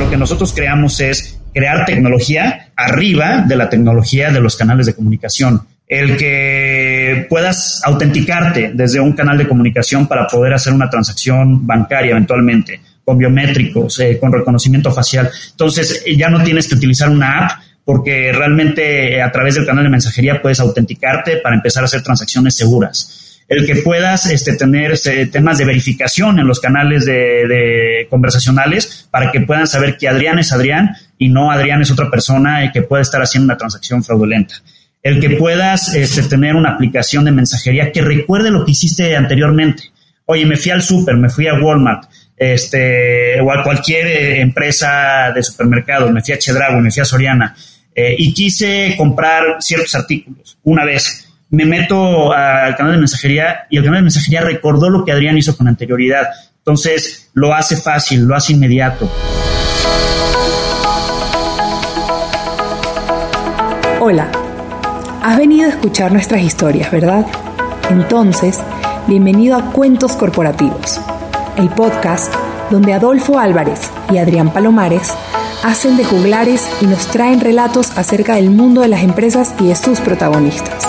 lo que nosotros creamos es crear tecnología arriba de la tecnología de los canales de comunicación. El que puedas autenticarte desde un canal de comunicación para poder hacer una transacción bancaria eventualmente, con biométricos, eh, con reconocimiento facial. Entonces, ya no tienes que utilizar una app porque realmente eh, a través del canal de mensajería puedes autenticarte para empezar a hacer transacciones seguras el que puedas este, tener este, temas de verificación en los canales de, conversacionales para que puedan saber que Adrián es Adrián y no Adrián es otra persona y que puede estar haciendo una transacción fraudulenta. El que puedas este, tener una aplicación de mensajería que recuerde lo que hiciste anteriormente. Oye, me fui al súper, me fui a Walmart, este, o a cualquier eh, empresa de supermercados, me fui a Chedraui, me fui a Soriana, eh, y quise comprar ciertos artículos una vez me meto al canal de mensajería y el canal de mensajería recordó lo que Adrián hizo con anterioridad. Entonces lo hace fácil, lo hace inmediato. Hola, has venido a escuchar nuestras historias, ¿verdad? Entonces, bienvenido a Cuentos Corporativos, el podcast donde Adolfo Álvarez y Adrián Palomares hacen de juglares y nos traen relatos acerca del mundo de las empresas y de sus protagonistas.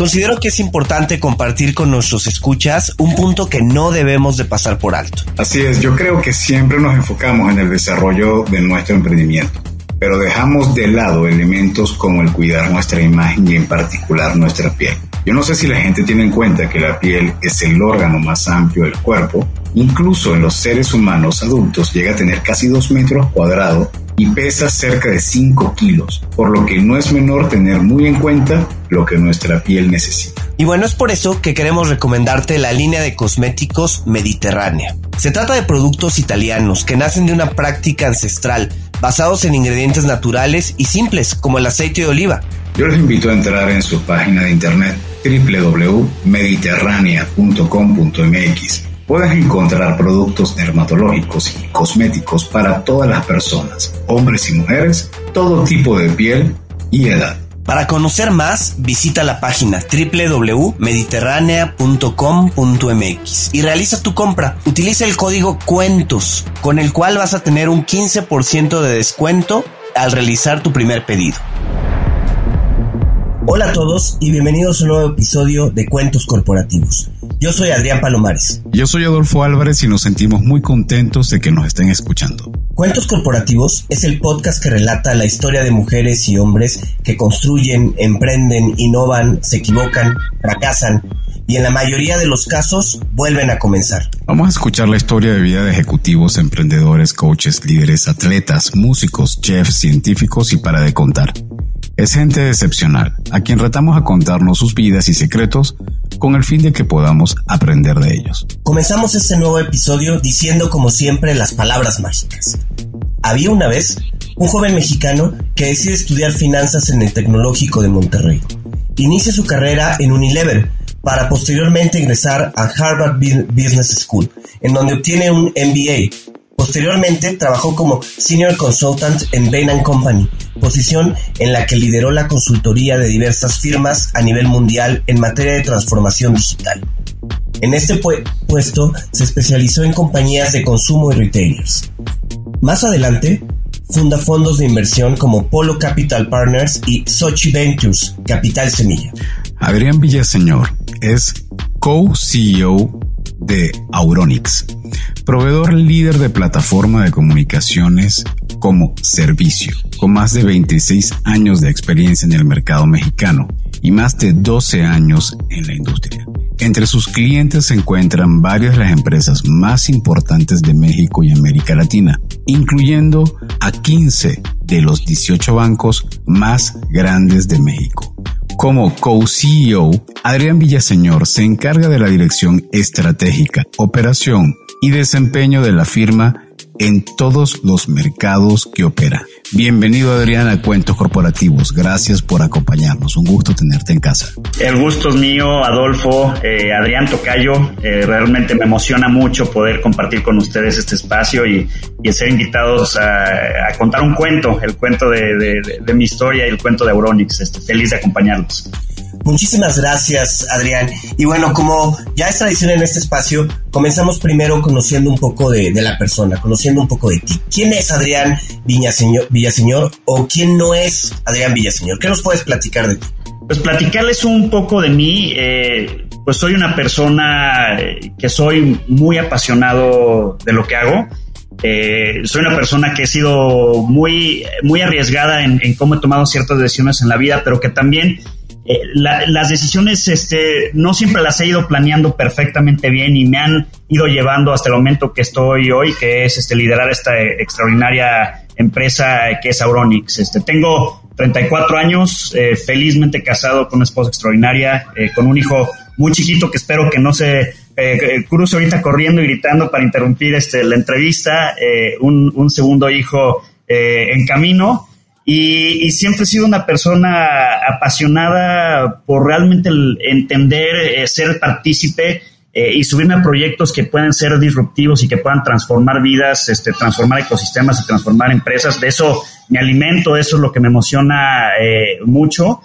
Considero que es importante compartir con nuestros escuchas un punto que no debemos de pasar por alto. Así es, yo creo que siempre nos enfocamos en el desarrollo de nuestro emprendimiento, pero dejamos de lado elementos como el cuidar nuestra imagen y en particular nuestra piel. Yo no sé si la gente tiene en cuenta que la piel es el órgano más amplio del cuerpo. Incluso en los seres humanos adultos llega a tener casi 2 metros cuadrados y pesa cerca de 5 kilos, por lo que no es menor tener muy en cuenta lo que nuestra piel necesita. Y bueno, es por eso que queremos recomendarte la línea de cosméticos mediterránea. Se trata de productos italianos que nacen de una práctica ancestral, basados en ingredientes naturales y simples como el aceite de oliva. Yo les invito a entrar en su página de internet www.mediterránea.com.mx puedes encontrar productos dermatológicos y cosméticos para todas las personas, hombres y mujeres, todo tipo de piel y edad. Para conocer más, visita la página www.mediterránea.com.mx y realiza tu compra. Utiliza el código CUENTOS, con el cual vas a tener un 15% de descuento al realizar tu primer pedido. Hola a todos y bienvenidos a un nuevo episodio de Cuentos Corporativos. Yo soy Adrián Palomares. Yo soy Adolfo Álvarez y nos sentimos muy contentos de que nos estén escuchando. Cuentos Corporativos es el podcast que relata la historia de mujeres y hombres que construyen, emprenden, innovan, se equivocan, fracasan y en la mayoría de los casos vuelven a comenzar. Vamos a escuchar la historia de vida de ejecutivos, emprendedores, coaches, líderes, atletas, músicos, chefs, científicos y para de contar. Es gente excepcional, a quien retamos a contarnos sus vidas y secretos con el fin de que podamos aprender de ellos. Comenzamos este nuevo episodio diciendo como siempre las palabras mágicas. Había una vez un joven mexicano que decide estudiar finanzas en el Tecnológico de Monterrey. Inicia su carrera en Unilever para posteriormente ingresar a Harvard Business School, en donde obtiene un MBA Posteriormente trabajó como Senior Consultant en Bain Company, posición en la que lideró la consultoría de diversas firmas a nivel mundial en materia de transformación digital. En este puesto se especializó en compañías de consumo y retailers. Más adelante, funda fondos de inversión como Polo Capital Partners y Sochi Ventures, Capital Semilla. Adrián Villaseñor es co-CEO de Auronix, proveedor líder de plataforma de comunicaciones como servicio, con más de 26 años de experiencia en el mercado mexicano y más de 12 años en la industria. Entre sus clientes se encuentran varias de las empresas más importantes de México y América Latina, incluyendo a 15 de los 18 bancos más grandes de México. Como co-CEO, Adrián Villaseñor se encarga de la dirección estratégica, operación y desempeño de la firma en todos los mercados que opera. Bienvenido Adrián a Cuentos Corporativos. Gracias por acompañarnos. Un gusto tenerte en casa. El gusto es mío, Adolfo, eh, Adrián Tocayo. Eh, realmente me emociona mucho poder compartir con ustedes este espacio y, ser invitados a, contar un cuento, el cuento de, mi historia y el cuento de Auronix. Este, feliz de acompañarlos. Muchísimas gracias, Adrián. Y bueno, como ya es tradición en este espacio, comenzamos primero conociendo un poco de, la persona, conociendo un poco de ti. ¿Quién es Adrián Villaseñor, o quién no es Adrián Villaseñor? ¿Qué nos puedes platicar de ti? Pues platicarles un poco de mí. Eh, pues soy una persona eh, que soy muy apasionado de lo que hago. Eh, soy una persona que he sido muy, muy arriesgada en, cómo he tomado ciertas decisiones en la vida, pero que también eh, las decisiones este, no siempre las he ido planeando perfectamente bien y me han ido llevando hasta el momento que estoy hoy, que es este, liderar esta extraordinaria empresa que es Auronix. Este, tengo 34 años, eh, felizmente casado con una esposa extraordinaria, eh, con un hijo muy chiquito que espero que no se cruce ahorita corriendo y gritando para interrumpir este, la entrevista, un, un, segundo hijo en camino y, siempre he sido una persona apasionada por realmente entender, eh, ser partícipe eh, y subirme a proyectos que pueden ser disruptivos y que puedan transformar vidas, este, transformar ecosistemas y transformar empresas. De eso me alimento, eso es lo que me emociona eh, mucho.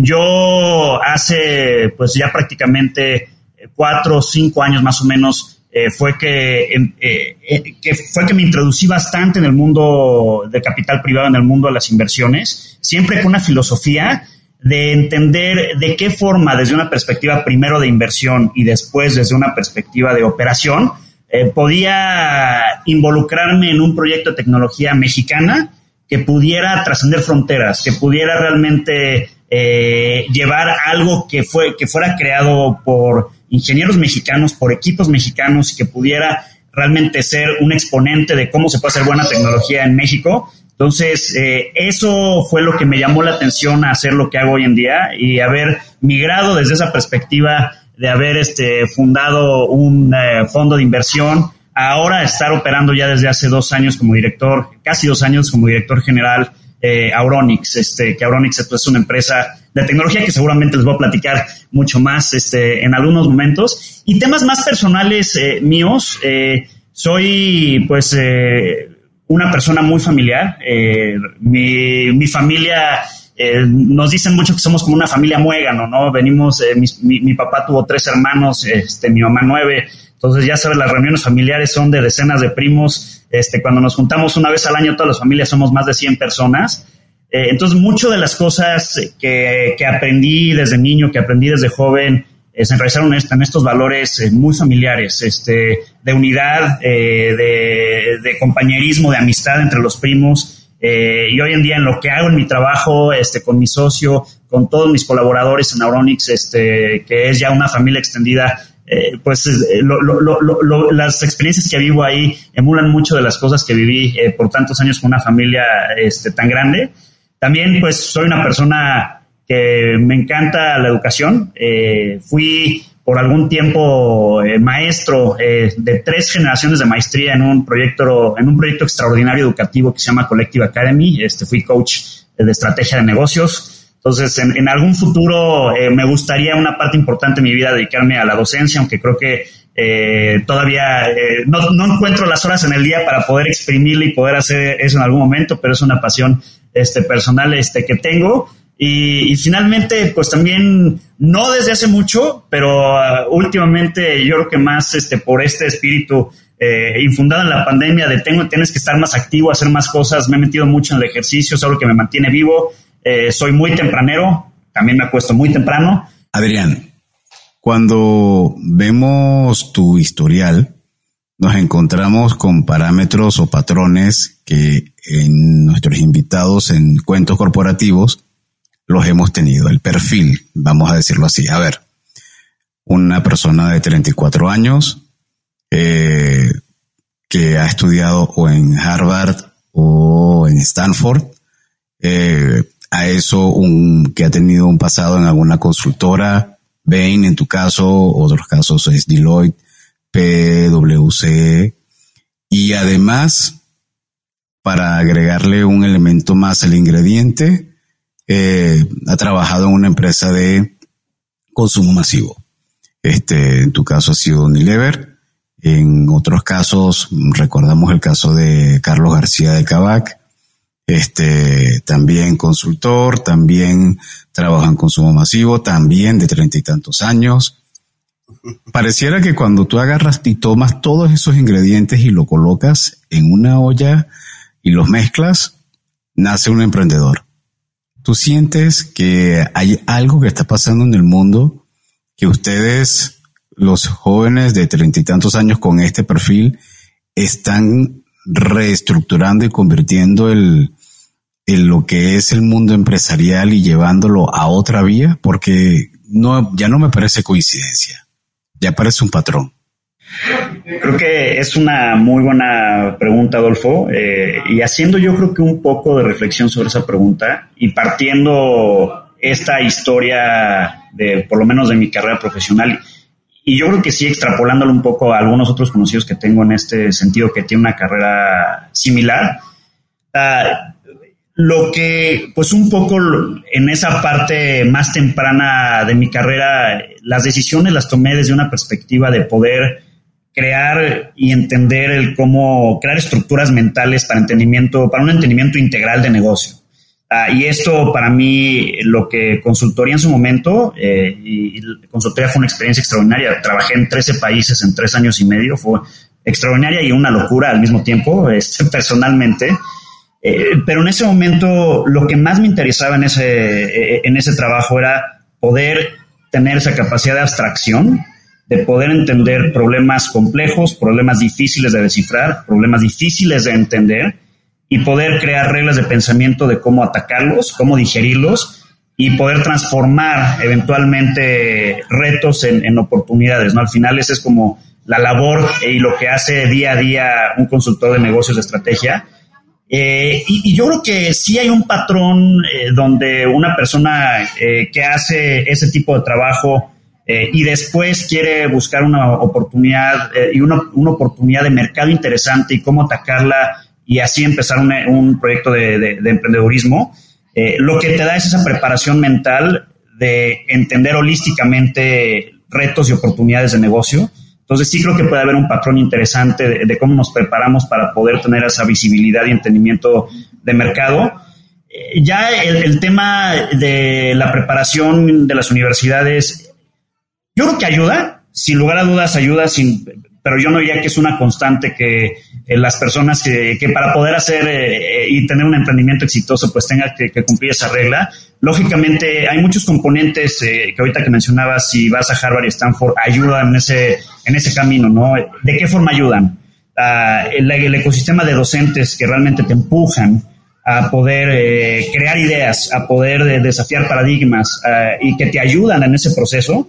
yo hace pues ya prácticamente cuatro o cinco años más o menos eh, fue eh, eh, que, fue que me introducí bastante en el mundo de capital privado, en el mundo de las inversiones, siempre con una filosofía de entender de qué forma, desde una perspectiva primero de inversión y después desde una perspectiva de operación, podía involucrarme en un proyecto de tecnología mexicana que pudiera trascender fronteras, que pudiera realmente llevar algo que, fue, que fuera creado por ingenieros mexicanos, por equipos mexicanos y que pudiera realmente ser un exponente de cómo se puede hacer buena tecnología en México. Entonces, eh, eso fue lo que me llamó la atención a hacer lo que hago hoy en día y haber migrado desde esa perspectiva de haber este, fundado un eh, fondo de inversión, ahora estar operando ya desde hace dos años como director, casi dos años como director general eh, Auronix, este, que Auronix es una empresa de tecnología que seguramente les voy a platicar mucho más este, en algunos momentos. Y temas más personales eh, míos, eh, soy pues una persona muy familiar. Mi, mi, familia nos dicen mucho que somos como una familia muégano, ¿no? Venimos, mi, mi, papá tuvo tres hermanos, este, mi mamá nueve. Entonces, ya sabes, las reuniones familiares son de decenas de primos. Este, cuando nos juntamos una vez al año, todas las familias somos más de 100 personas. Eh, entonces, mucho de las cosas que, aprendí desde niño, que aprendí desde joven, eh, se enraizaron en, estos valores eh, muy familiares, este, de unidad, de, de, compañerismo, de amistad entre los primos. y hoy en día en lo que hago en mi trabajo, este, con mi socio, con todos mis colaboradores en Auronix, este, que es ya una familia extendida, eh, pues eh, las experiencias que vivo ahí emulan mucho de las cosas que viví eh, por tantos años con una familia este, tan grande. También pues soy una persona que me encanta la educación. fui por algún tiempo maestro de tres generaciones de maestría en un proyecto en un proyecto extraordinario educativo que se llama Collective Academy. Este fui coach de estrategia de negocios. Entonces, en, algún futuro eh, me gustaría una parte importante de mi vida dedicarme a la docencia, aunque creo que eh, todavía eh, no, encuentro las horas en el día para poder exprimirle y poder hacer eso en algún momento, pero es una pasión este, personal este, que tengo. Y, finalmente, pues también, no desde hace mucho, pero uh, últimamente yo creo que más este, por este espíritu infundado en la pandemia de tengo, tienes que estar más activo, hacer más cosas, me he metido mucho en el ejercicio, es algo que me mantiene vivo eh, soy muy tempranero, también me acuesto muy temprano. Adrián, cuando vemos tu historial, nos encontramos con parámetros o patrones que en nuestros invitados en cuentos corporativos los hemos tenido. El perfil, vamos a decirlo así. A ver, una persona de 34 años eh, que ha estudiado o en Harvard o en Stanford, eh, a eso un, que ha tenido un pasado en alguna consultora, Bain en tu caso, otros casos es Deloitte, PwC, y además para agregarle un elemento más al ingrediente. Eh, ha trabajado en una empresa de consumo masivo. Este, en tu caso ha sido Unilever. En otros casos, recordamos el caso de Carlos García de Cabac, este, también consultor, también trabaja en consumo masivo, también de treinta y tantos años. Pareciera que cuando tú agarras y tomas todos esos ingredientes y lo colocas en una olla y los mezclas, nace un emprendedor. ¿Tú sientes que hay algo que está pasando en el mundo que ustedes, los jóvenes de treinta y tantos años con este perfil, están reestructurando y convirtiendo el, en lo que es el mundo empresarial y llevándolo a otra vía, porque no, ya no me parece coincidencia, ya parece un patrón. Creo que es una muy buena pregunta, Adolfo, eh, y haciendo yo creo que un poco de reflexión sobre esa pregunta y partiendo esta historia de, por lo menos de mi carrera profesional, y yo creo que sí extrapolándolo un poco a algunos otros conocidos que tengo en este sentido que tiene una carrera similar, uh, lo que, pues un poco en esa parte más temprana de mi carrera, las decisiones las tomé desde una perspectiva de poder crear y entender el cómo crear estructuras mentales para entendimiento, para un entendimiento integral de negocio. Ah, y esto para mí, lo que consultoría en su momento, eh, y, consultoría fue una experiencia extraordinaria. Trabajé en 13 países en tres años y medio, fue extraordinaria y una locura al mismo tiempo, este, personalmente. Eh, pero en ese momento lo que más me interesaba en ese, eh, en ese trabajo era poder tener esa capacidad de abstracción, de poder entender problemas complejos, problemas difíciles de descifrar, problemas difíciles de entender y poder crear reglas de pensamiento de cómo atacarlos, cómo digerirlos y poder transformar eventualmente retos en, en oportunidades. ¿no? Al final esa es como la labor y lo que hace día a día un consultor de negocios de estrategia eh, y, yo creo que sí hay un patrón eh, donde una persona eh, que hace ese tipo de trabajo y después quiere buscar una oportunidad y una, una, oportunidad de mercado interesante y cómo atacarla y así empezar un proyecto de, de, de emprendedurismo, lo que te da es esa preparación mental de entender holísticamente retos y oportunidades de negocio entonces sí creo que puede haber un patrón interesante de, cómo nos preparamos para poder tener esa visibilidad y entendimiento de mercado. Eh, ya el, tema de la preparación de las universidades, yo creo que ayuda, sin lugar a dudas ayuda, sin, pero yo no diría que es una constante que eh, las personas que, para poder hacer eh, y tener un emprendimiento exitoso pues tenga que, que cumplir esa regla. Lógicamente hay muchos componentes que ahorita que mencionabas, si vas a Harvard y Stanford, ayudan en ese en ese camino, ¿no? ¿De qué forma ayudan? Uh, el, ecosistema de docentes que realmente te empujan a poder eh, crear ideas, a poder desafiar paradigmas uh, y que te ayudan en ese proceso,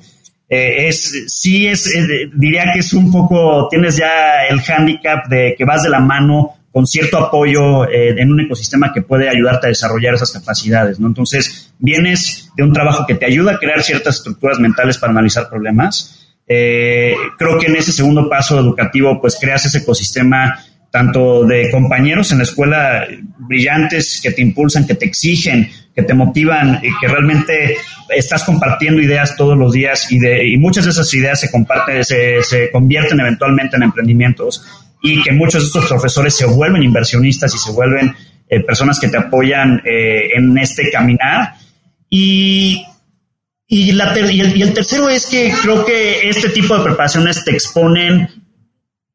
eh, es, sí es, eh, diría que es un poco, tienes ya el hándicap de que vas de la mano con cierto apoyo en un ecosistema que puede ayudarte a desarrollar esas capacidades, ¿no? Entonces, vienes de un trabajo que te ayuda a crear ciertas estructuras mentales para analizar problemas, eh, creo que en ese segundo paso educativo, pues creas ese ecosistema tanto de compañeros en la escuela brillantes que te impulsan, que te exigen, que te motivan, y que realmente estás compartiendo ideas todos los días y, de, y muchas de esas ideas se comparten, se, se convierten eventualmente en emprendimientos y que muchos de estos profesores se vuelven inversionistas y se vuelven eh, personas que te apoyan eh, en este caminar. Y y, la y, el, tercero es que creo que este tipo de preparaciones te exponen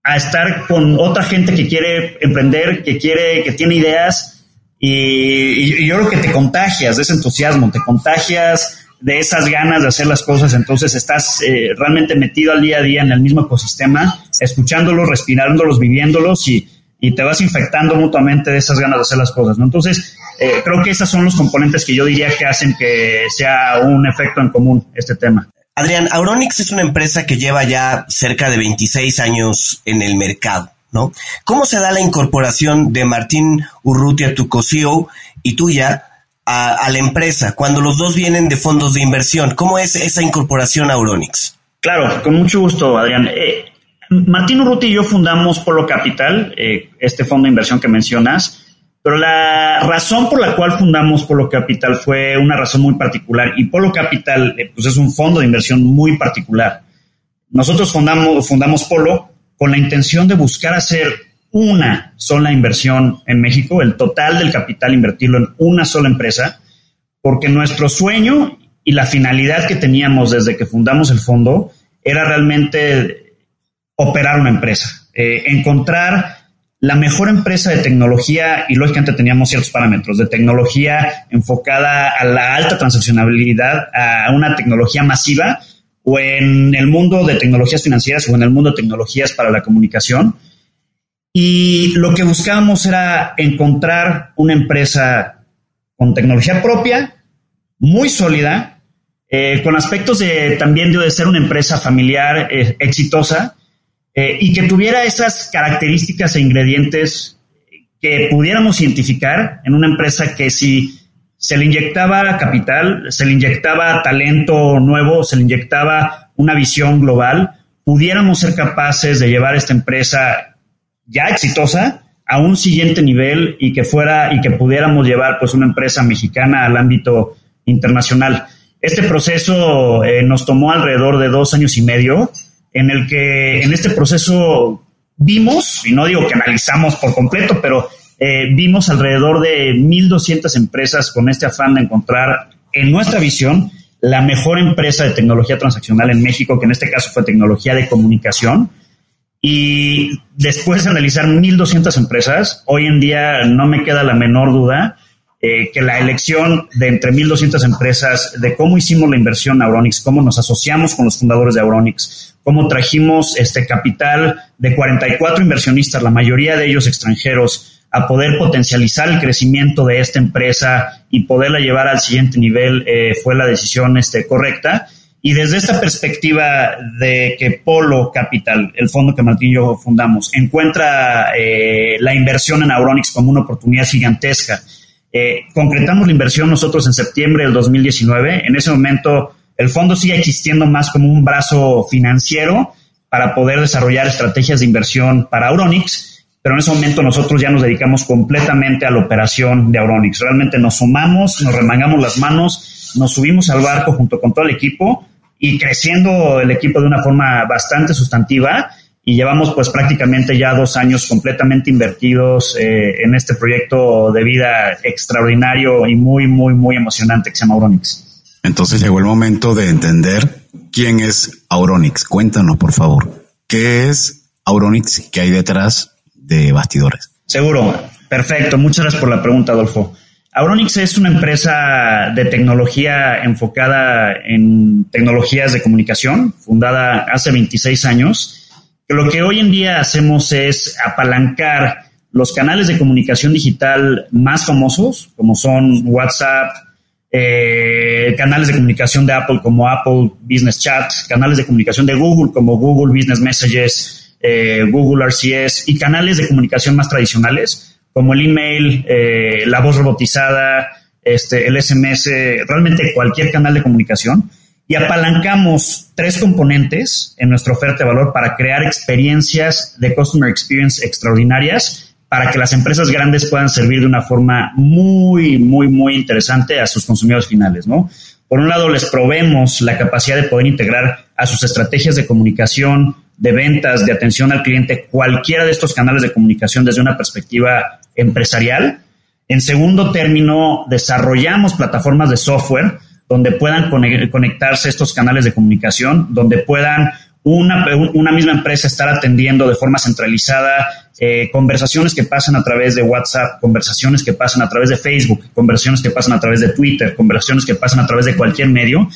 a estar con otra gente que quiere emprender, que quiere, que tiene ideas, y, yo creo que te contagias de ese entusiasmo, te contagias de esas ganas de hacer las cosas, entonces estás eh, realmente metido al día a día en el mismo ecosistema, escuchándolos, respirándolos, viviéndolos y, y te vas infectando mutuamente de esas ganas de hacer las cosas, ¿no? Entonces, eh, creo que esos son los componentes que yo diría que hacen que sea un efecto en común este tema. Adrián, Auronix es una empresa que lleva ya cerca de 26 años en el mercado, ¿no? ¿Cómo se da la incorporación de Martín Urrutia, tu co-CEO, y tuya a, la empresa cuando los dos vienen de fondos de inversión? ¿Cómo es esa incorporación a Auronix? Claro, con mucho gusto, Adrián. Eh, Martín Urruti y yo fundamos Polo Capital, eh, este fondo de inversión que mencionas, Pero la razón por la cual fundamos Polo Capital fue una razón muy particular y Polo Capital eh, pues es un fondo de inversión muy particular. Nosotros fundamos, fundamos Polo con la intención de buscar hacer una sola inversión en México, el total del capital invertirlo en una sola empresa, porque nuestro sueño y la finalidad que teníamos desde que fundamos el fondo era realmente operar una empresa, eh, encontrar la mejor empresa de tecnología y lógicamente teníamos ciertos parámetros de tecnología enfocada a la alta transaccionabilidad, a una tecnología masiva o en el mundo de tecnologías financieras o en el mundo de tecnologías para la comunicación. Y lo que buscábamos era encontrar una empresa con tecnología propia, muy sólida, eh, con aspectos de también de ser una empresa familiar eh, exitosa eh, y que tuviera esas características e ingredientes que pudiéramos identificar en una empresa que si se le inyectaba capital, se le inyectaba talento nuevo, se le inyectaba una visión global, pudiéramos ser capaces de llevar esta empresa ya exitosa a un siguiente nivel y que fuera y que pudiéramos llevar pues una empresa mexicana al ámbito internacional. Este proceso eh, nos tomó alrededor de dos años y medio, en el que en este proceso vimos, y no digo que analizamos por completo, pero eh, vimos alrededor de 1.200 empresas con este afán de encontrar, en nuestra visión, la mejor empresa de tecnología transaccional en México, que en este caso fue tecnología de comunicación. Y después de analizar 1.200 empresas, hoy en día no me queda la menor duda eh, que la elección de entre 1.200 empresas, de cómo hicimos la inversión Auronix, cómo nos asociamos con los fundadores de Auronix, cómo trajimos este capital de 44 inversionistas, la mayoría de ellos extranjeros, a poder potencializar el crecimiento de esta empresa y poderla llevar al siguiente nivel, eh, fue la decisión este, correcta. Y desde esta perspectiva de que Polo Capital, el fondo que Martín y yo fundamos, encuentra eh, la inversión en Auronix como una oportunidad gigantesca eh, concretamos la inversión nosotros en septiembre del 2019. En ese momento el fondo sigue existiendo más como un brazo financiero para poder desarrollar estrategias de inversión para Auronix, pero en ese momento nosotros ya nos dedicamos completamente a la operación de Auronix. Realmente nos sumamos, nos remangamos las manos, nos subimos al barco junto con todo el equipo y creciendo el equipo de una forma bastante sustantiva y llevamos pues prácticamente ya dos años completamente invertidos eh, en este proyecto de vida extraordinario y muy, muy, muy emocionante que se llama Auronix. Entonces llegó el momento de entender quién es Auronix. Cuéntanos, por favor, ¿qué es Auronix? ¿Qué hay detrás de bastidores? Seguro, perfecto. Muchas gracias por la pregunta, Adolfo. Auronix es una empresa de tecnología enfocada en tecnologías de comunicación, fundada hace 26 años lo que hoy en día hacemos es apalancar los canales de comunicación digital más famosos, como son WhatsApp, eh, canales de comunicación de Apple como Apple Business Chat, canales de comunicación de Google como Google Business Messages, eh, Google RCS y canales de comunicación más tradicionales como el email, eh, la voz robotizada, este, el SMS, realmente cualquier canal de comunicación y apalancamos tres componentes en nuestra oferta de valor para crear experiencias de customer experience extraordinarias para que las empresas grandes puedan servir de una forma muy, muy, muy interesante a sus consumidores finales, ¿no? Por un lado, les proveemos la capacidad de poder integrar a sus estrategias de comunicación, de ventas, de atención al cliente, cualquiera de estos canales de comunicación desde una perspectiva empresarial. En segundo término, desarrollamos plataformas de software donde puedan conectarse estos canales de comunicación, donde puedan una, misma empresa estar atendiendo de forma centralizada eh, conversaciones que pasan a través de WhatsApp, conversaciones que pasan a través de Facebook, conversaciones que pasan a través de Twitter, conversaciones que pasan a través de cualquier medio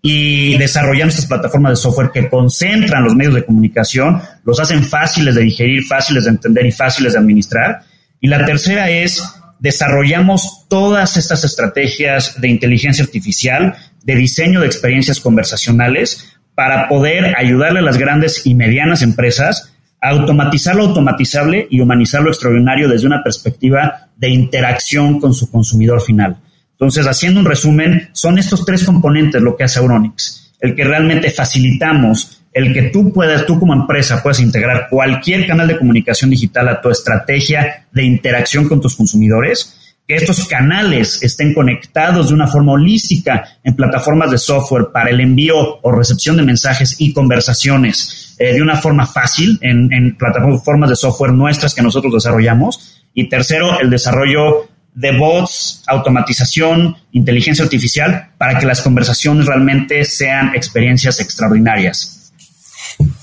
y desarrollando estas plataformas de software que concentran los medios de comunicación, los hacen fáciles de digerir, fáciles de entender y fáciles de administrar. Y la tercera es desarrollamos todas estas estrategias de inteligencia artificial, de diseño de experiencias conversacionales, para poder ayudarle a las grandes y medianas empresas a automatizar lo automatizable y humanizar lo extraordinario desde una perspectiva de interacción con su consumidor final. Entonces, haciendo un resumen, son estos tres componentes lo que hace Auronix. El que realmente facilitamos el que tú puedas, tú como empresa, puedas integrar cualquier canal de comunicación digital a tu estrategia de interacción con tus consumidores, que estos canales estén conectados de una forma holística en plataformas de software para el envío o recepción de mensajes y conversaciones eh, de una forma fácil en, en plataformas de software nuestras que nosotros desarrollamos. Y tercero, el desarrollo de bots, automatización, inteligencia artificial, para que las conversaciones realmente sean experiencias extraordinarias.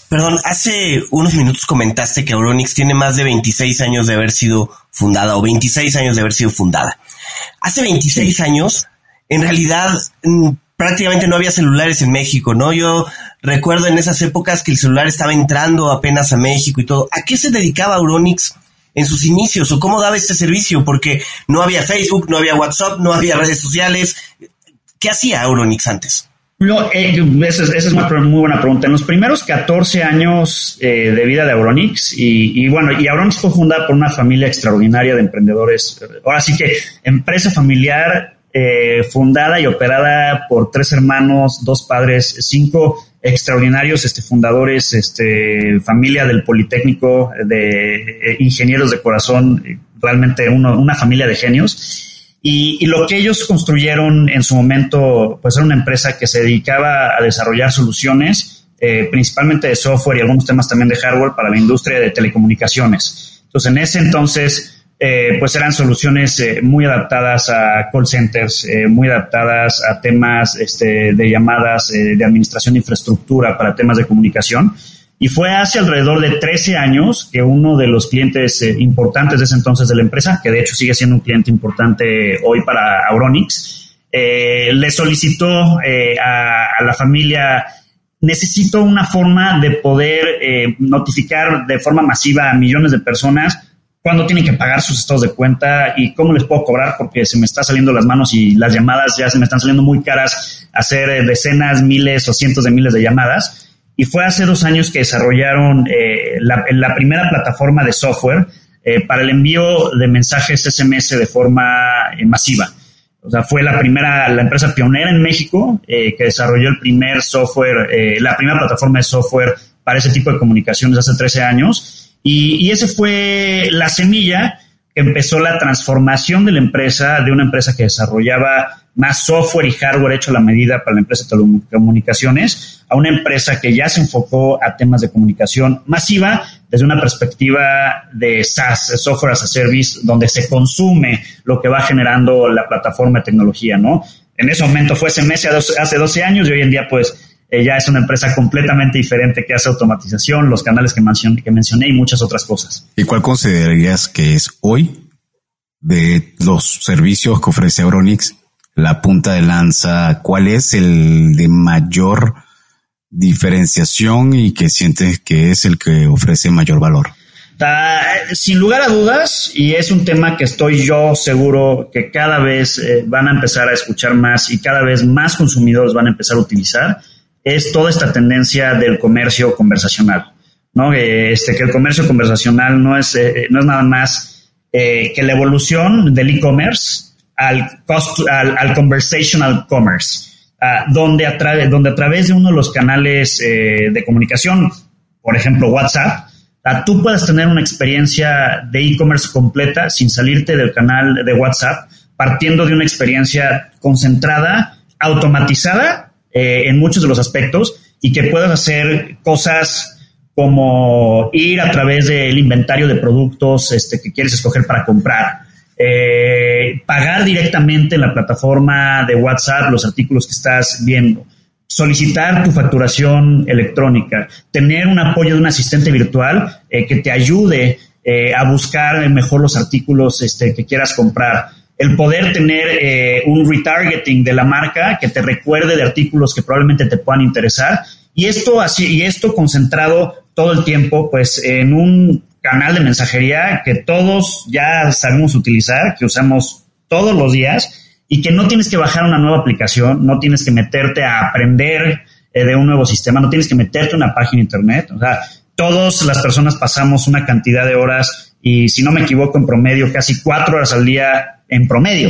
Perdón, hace unos minutos comentaste que Auronix tiene más de 26 años de haber sido fundada o 26 años de haber sido fundada. Hace 26 años, en realidad, mm, prácticamente no había celulares en México, ¿no? Yo recuerdo en esas épocas que el celular estaba entrando apenas a México y todo. ¿A qué se dedicaba Auronix en sus inicios o cómo daba este servicio? Porque no había Facebook, no había WhatsApp, no había redes sociales. ¿Qué hacía Auronix antes? No, eh, esa, es, una muy buena pregunta. En los primeros 14 años eh, de vida de Auronix, y, bueno, y Auronix fue fundada por una familia extraordinaria de emprendedores. Ahora sí que empresa familiar eh, fundada y operada por tres hermanos, dos padres, cinco extraordinarios este, fundadores, este, familia del Politécnico, de ingenieros de corazón, realmente una familia de genios. Y, lo que ellos construyeron en su momento, pues era una empresa que se dedicaba a desarrollar soluciones, eh, principalmente de software y algunos temas también de hardware para la industria de telecomunicaciones. Entonces, en ese entonces, eh, pues eran soluciones eh, muy adaptadas a call centers, muy adaptadas a temas este, de llamadas, de administración de infraestructura para temas de comunicación. Y fue hace alrededor de 13 años que uno de los clientes eh, importantes de ese entonces de la empresa, que de hecho sigue siendo un cliente importante hoy para Auronix, eh, le solicitó eh, a, la familia, necesito una forma de poder notificar de forma masiva a millones de personas cuándo tienen que pagar sus estados de cuenta y cómo les puedo cobrar porque se me está saliendo las manos y las llamadas ya se me están saliendo muy caras hacer decenas, miles o cientos de miles de llamadas y fue hace dos años que desarrollaron eh, la, primera plataforma de software eh, para el envío de mensajes SMS de forma eh, masiva. O sea, fue la primera, la empresa pionera en México que desarrolló el primer software, la primera plataforma de software para ese tipo de comunicaciones hace 13 años. Y, y ese fue la semilla empezó la transformación de la empresa, de una empresa que desarrollaba más software y hardware hecho a la medida para la empresa de telecomunicaciones, a una empresa que ya se enfocó a temas de comunicación masiva desde una perspectiva de SaaS, Software as a Service, donde se consume lo que va generando la plataforma de tecnología, ¿no? En ese momento fue ese mes hace 12 años y hoy en día, pues, ya es una empresa completamente diferente que hace automatización, los canales que mencioné, que mencioné y muchas otras cosas. ¿Y cuál considerarías que es hoy de los servicios que ofrece Auronix la punta de lanza? ¿Cuál es el de mayor diferenciación y que sientes que es el que ofrece mayor valor? sin lugar a dudas, y es un tema que estoy yo seguro que cada vez eh, van a empezar a escuchar más y cada vez más consumidores van a empezar a utilizar, es toda esta tendencia del comercio conversacional. ¿no? Este, que el comercio conversacional no es, eh, no es nada más eh, que la evolución del e-commerce al, al, conversational commerce, ah, donde, a donde a través de uno de los canales eh, de comunicación, por ejemplo WhatsApp, uh, tú puedes tener una experiencia de e-commerce completa sin salirte del canal de WhatsApp, partiendo de una experiencia concentrada, automatizada eh, en muchos de los aspectos y que puedas hacer cosas como ir a través del inventario de productos este, que quieres escoger para comprar, eh, pagar directamente en la plataforma de WhatsApp los artículos que estás viendo, solicitar tu facturación electrónica, tener un apoyo de un asistente virtual eh, que te ayude eh, a buscar mejor los artículos este, que quieras comprar. El poder tener un retargeting de la marca que te recuerde de artículos que probablemente te puedan interesar. Y esto así, y esto concentrado todo el tiempo, pues en un canal de mensajería que todos ya sabemos utilizar, que usamos todos los días y que no tienes que bajar una nueva aplicación, no tienes que meterte a aprender eh, de un nuevo sistema, no tienes que meterte a una página internet. O sea, todas las personas pasamos una cantidad de horas y si no me equivoco en promedio casi cuatro horas al día en promedio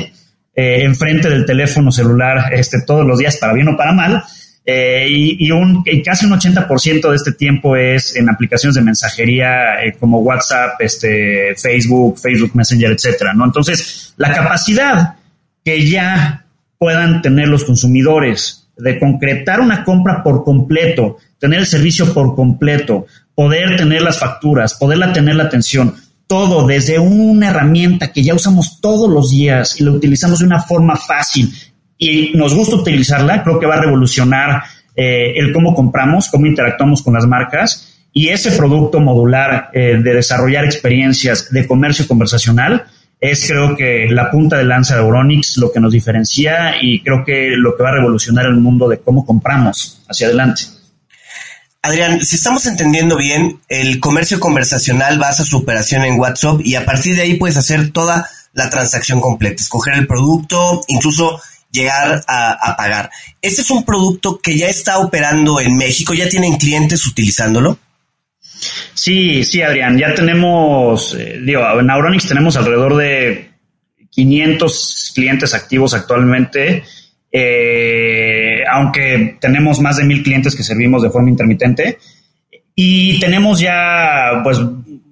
eh, enfrente del teléfono celular este, todos los días para bien o para mal eh, y, un, casi un 80% de este tiempo es en aplicaciones de mensajería eh, como WhatsApp, este, Facebook, Facebook Messenger, etcétera, ¿no? Entonces, la capacidad que ya puedan tener los consumidores de concretar una compra por completo, tener el servicio por completo, poder tener las facturas, poderla tener la atención, todo desde una herramienta que ya usamos todos los días y la utilizamos de una forma fácil y nos gusta utilizarla, creo que va a revolucionar eh, el cómo compramos, cómo interactuamos con las marcas y ese producto modular eh, de desarrollar experiencias de comercio conversacional es creo que la punta de lanza de Euronix, lo que nos diferencia y creo que lo que va a revolucionar el mundo de cómo compramos hacia adelante. Adrián, si estamos entendiendo bien, el comercio conversacional basa su operación en WhatsApp y a partir de ahí puedes hacer toda la transacción completa, escoger el producto, incluso llegar a, pagar. ¿Este es un producto que ya está operando en México? ¿Ya tienen clientes utilizándolo? Sí, sí, Adrián, ya tenemos, eh, digo, en Auronix tenemos alrededor de 500 clientes activos actualmente, eh, aunque tenemos más de mil clientes que servimos de forma intermitente. Y tenemos ya, pues,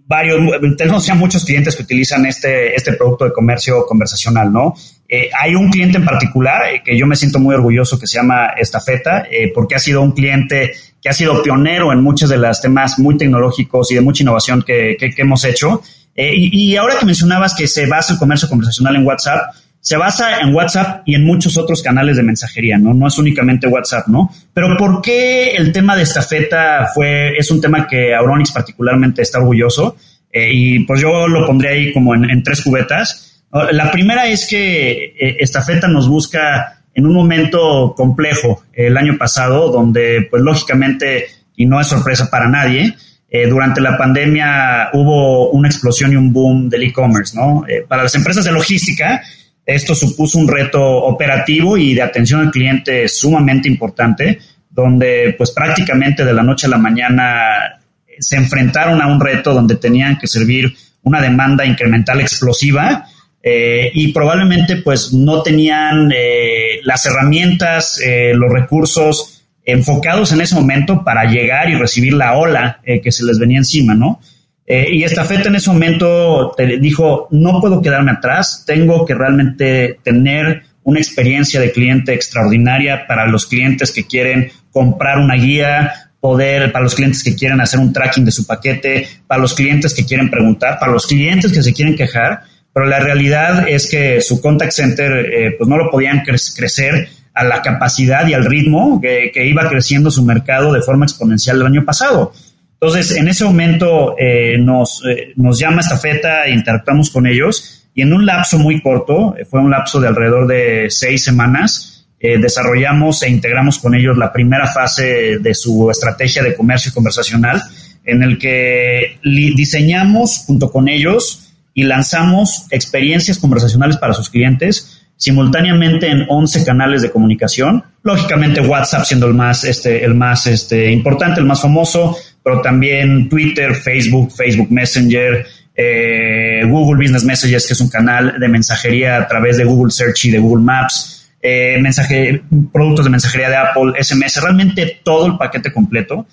varios, tenemos ya muchos clientes que utilizan este, este producto de comercio conversacional, ¿no? Eh, hay un cliente en particular eh, que yo me siento muy orgulloso que se llama Estafeta, eh, porque ha sido un cliente que ha sido pionero en muchos de los temas muy tecnológicos y de mucha innovación que, que, hemos hecho. Y, y, ahora que mencionabas que se basa el comercio conversacional en WhatsApp, se basa en WhatsApp y en muchos otros canales de mensajería, ¿no? No es únicamente WhatsApp, ¿no? Pero ¿por qué el tema de estafeta fue, es un tema que Auronix particularmente está orgulloso? y pues yo lo pondría ahí como en, tres cubetas. La primera es que eh, esta feta nos busca en un momento complejo el año pasado, donde pues lógicamente, y no es sorpresa para nadie, eh, durante la pandemia hubo una explosión y un boom del e-commerce, ¿no? Eh, para las empresas de logística, esto supuso un reto operativo y de atención al cliente sumamente importante, donde pues prácticamente de la noche a la mañana se enfrentaron a un reto donde tenían que servir una demanda incremental explosiva eh, y probablemente pues no tenían eh, las herramientas, eh, los recursos enfocados en ese momento para llegar y recibir la ola que se les venía encima, ¿no? Y esta feta en ese momento te dijo, no puedo quedarme atrás, tengo que realmente tener una experiencia de cliente extraordinaria para los clientes que quieren comprar una guía, poder, para los clientes que quieren hacer un tracking de su paquete, para los clientes que quieren preguntar, para los clientes que se quieren quejar pero la realidad es que su contact center eh, pues no lo podían crecer a la capacidad y al ritmo que, iba creciendo su mercado de forma exponencial el año pasado. Entonces, en ese momento eh, nos, eh, nos llama esta feta, e interactuamos con ellos y en un lapso muy corto, fue un lapso de alrededor de seis semanas, desarrollamos e integramos con ellos la primera fase de su estrategia de comercio conversacional, en el que diseñamos junto con ellos y lanzamos experiencias conversacionales para sus clientes simultáneamente en 11 canales de comunicación. Lógicamente WhatsApp siendo el más, este, el más este, importante, el más famoso, pero también Twitter, Facebook, Facebook Messenger, eh, Google Business Messages, que es un canal de mensajería a través de Google Search y de Google Maps, eh, mensaje, productos de mensajería de Apple, SMS, realmente todo el paquete completo.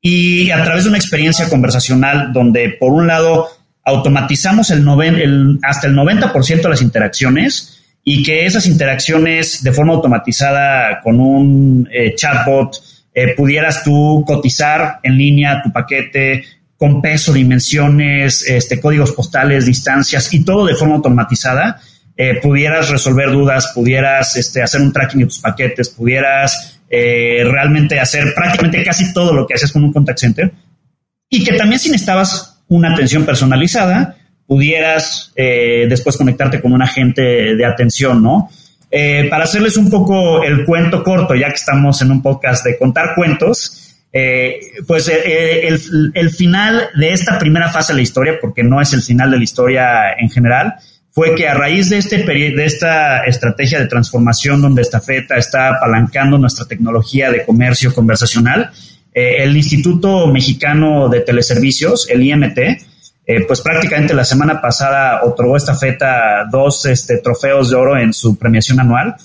Y a través de una experiencia conversacional donde, por un lado, automatizamos el, hasta el 90% de las interacciones y que esas interacciones de forma automatizada con un eh, chatbot eh, pudieras tú cotizar en línea tu paquete con peso, dimensiones, este, códigos postales, distancias y todo de forma automatizada, eh, pudieras resolver dudas, pudieras este, hacer un tracking de tus paquetes, pudieras realmente hacer prácticamente casi todo lo que haces con un contact center y que también si necesitabas una atención personalizada, pudieras eh, después conectarte con un agente de atención, ¿no? Eh, para hacerles un poco el cuento corto, ya que estamos en un podcast de contar cuentos, eh, pues el, el, final de esta primera fase de la historia, porque no es el final de la historia en general, fue que a raíz de, este de esta estrategia de transformación donde esta feta está apalancando nuestra tecnología de comercio conversacional, eh, el Instituto Mexicano de Teleservicios, el IMT, eh, pues prácticamente la semana pasada otorgó esta feta dos este, trofeos de oro en su premiación anual.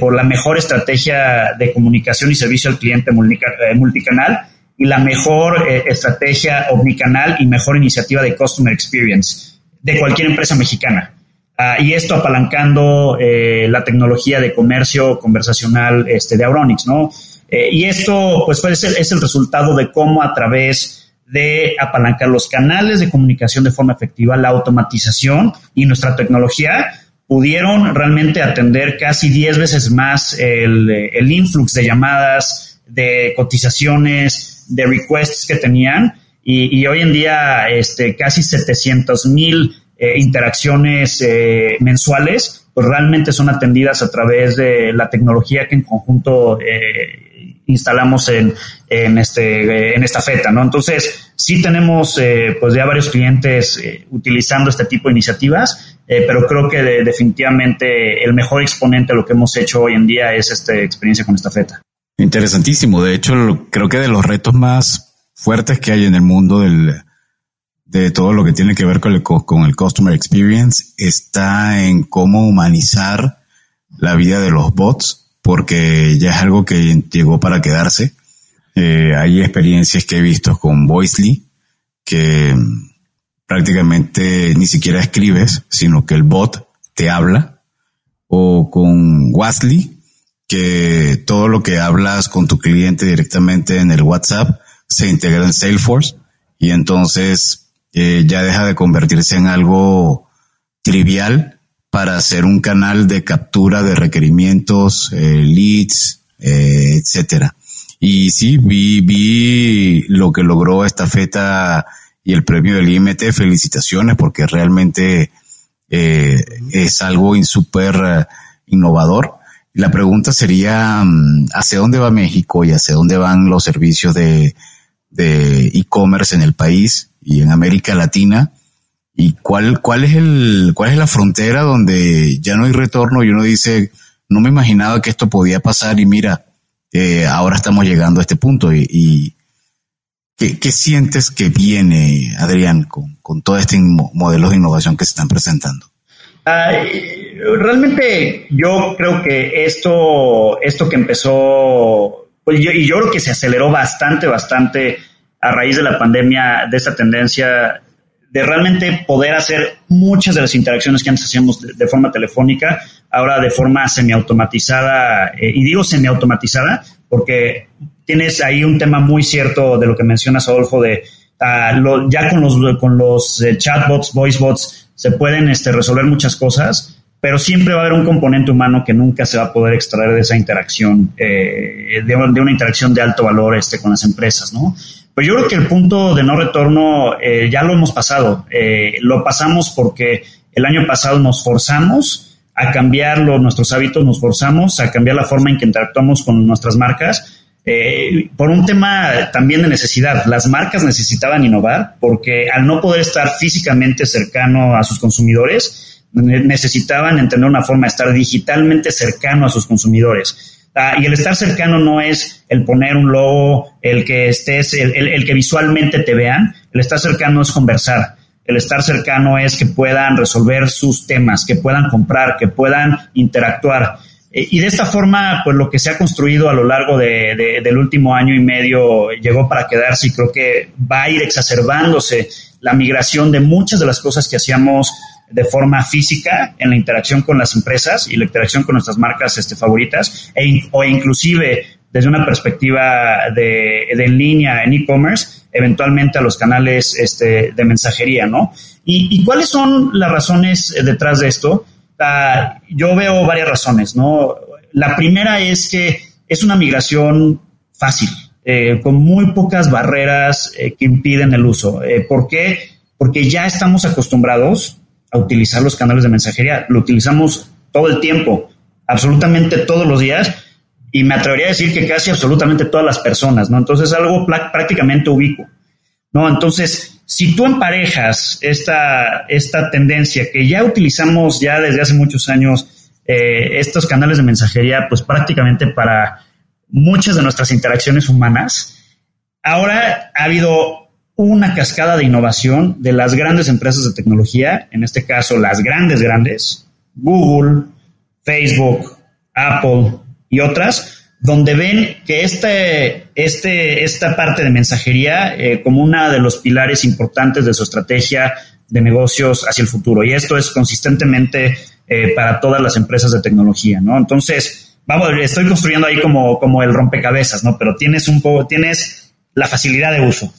por la mejor estrategia de comunicación y servicio al cliente multicanal y la mejor estrategia omnicanal y mejor iniciativa de customer experience de cualquier empresa mexicana. Ah, y esto apalancando la tecnología de comercio conversacional este, de Auronix, ¿no? y esto, pues, es el, es el resultado de cómo a través de apalancar los canales de comunicación de forma efectiva, la automatización y nuestra tecnología pudieron realmente atender casi 10 veces más el, el influx de llamadas, de cotizaciones, de requests que tenían. Y, hoy en día este, casi 700 mil eh, interacciones eh, mensuales, pues realmente son atendidas a través de la tecnología que en conjunto eh, instalamos en, en, este, en esta feta, ¿no? Entonces, sí tenemos eh, pues ya varios clientes eh, utilizando este tipo de iniciativas, eh, pero creo que definitivamente el mejor exponente de lo que hemos hecho hoy en día es esta experiencia con esta feta. Interesantísimo. De hecho, creo que de los retos más fuertes que hay en el mundo del, de todo lo que tiene que ver con el, con el customer experience está en cómo humanizar la vida de los bots porque ya es algo que llegó para quedarse. Eh, hay experiencias que he visto con Voicely que prácticamente ni siquiera escribes, sino que el bot te habla. O con Wasly, que todo lo que hablas con tu cliente directamente en el WhatsApp se integra en Salesforce y entonces eh, ya deja de convertirse en algo trivial para hacer un canal de captura de requerimientos, eh, leads, eh, etcétera. Y sí, vi, vi lo que logró esta feta y el premio del IMT. Felicitaciones porque realmente eh, es algo súper innovador. La pregunta sería, mm, ¿hacia dónde va México y hacia dónde van los servicios de e-commerce en el país y en América Latina? y cuál, cuál es el, cuál es la frontera donde ya no hay retorno y uno dice, no me imaginaba que esto podía pasar y mira, eh, ahora estamos llegando a este punto y, ¿qué, sientes que viene, Adrián, con, con todo este modelo de innovación que se están presentando? realmente yo creo que esto, esto que empezó, pues y yo creo que se aceleró bastante, bastante a raíz de la pandemia, de esta tendencia de realmente poder hacer muchas de las interacciones que antes hacíamos de, forma telefónica, ahora de forma semiautomatizada, eh, y digo semiautomatizada porque tienes ahí un tema muy cierto de lo que mencionas, Adolfo, de ah, ya con los, con los eh, chatbots, voicebots, se pueden este, resolver muchas cosas, pero siempre va a haber un componente humano que nunca se va a poder extraer de esa interacción, eh, de, de, una interacción de alto valor este, con las empresas, ¿no? Pues yo creo que el punto de no retorno eh, ya lo hemos pasado. Eh, lo pasamos porque el año pasado nos forzamos a cambiar nuestros hábitos, nos forzamos a cambiar la forma en que interactuamos con nuestras marcas. Eh, por un tema también de necesidad. Las marcas necesitaban innovar porque al no poder estar físicamente cercano a sus consumidores, necesitaban entender una forma de estar digitalmente cercano a sus consumidores. Ah, y el estar cercano no es el poner un logo, el que estés, el, que visualmente te vean. El estar cercano es conversar. El estar cercano es que puedan resolver sus temas, que puedan comprar, que puedan interactuar. Eh, y de esta forma, pues lo que se ha construido a lo largo del último año y medio llegó para quedarse y creo que va a ir exacerbándose la migración de muchas de las cosas que hacíamos de forma física en la interacción con las empresas y la interacción con nuestras marcas este, favoritas, e o inclusive desde una perspectiva de, de en línea en e-commerce, eventualmente a los canales este, de mensajería, ¿no? ¿Y, cuáles son las razones detrás de esto? Ah, yo veo varias razones, ¿no? La primera es que es una migración fácil, eh, con muy pocas barreras eh, que impiden el uso. Eh, ¿Por qué? Porque ya estamos acostumbrados a utilizar los canales de mensajería. Lo utilizamos todo el tiempo, absolutamente todos los días, y me atrevería a decir que casi absolutamente todas las personas, ¿no? Entonces es algo prácticamente ubicuo, ¿no? Entonces, si tú emparejas esta, esta tendencia que ya utilizamos ya desde hace muchos años, eh, estos canales de mensajería, pues prácticamente para muchas de nuestras interacciones humanas, ahora ha habido una cascada de innovación de las grandes empresas de tecnología, en este caso las grandes, grandes, Google, Facebook, Apple y otras, donde ven que este, este, esta parte de mensajería eh, como una de los pilares importantes de su estrategia de negocios hacia el futuro. Y esto es consistentemente eh, para todas las empresas de tecnología, ¿no? Entonces, vamos, estoy construyendo ahí como, como el rompecabezas, ¿no? Pero tienes un poco, tienes la facilidad de uso.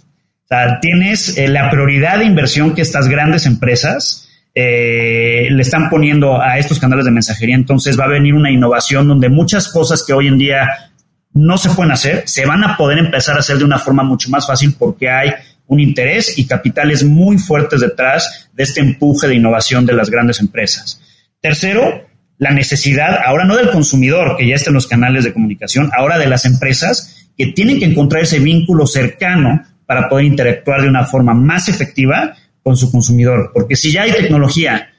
Tienes eh, la prioridad de inversión que estas grandes empresas eh, le están poniendo a estos canales de mensajería. Entonces va a venir una innovación donde muchas cosas que hoy en día no se pueden hacer, se van a poder empezar a hacer de una forma mucho más fácil porque hay un interés y capitales muy fuertes detrás de este empuje de innovación de las grandes empresas. Tercero, la necesidad ahora no del consumidor que ya está en los canales de comunicación, ahora de las empresas que tienen que encontrar ese vínculo cercano para poder interactuar de una forma más efectiva con su consumidor. Porque si ya hay tecnología,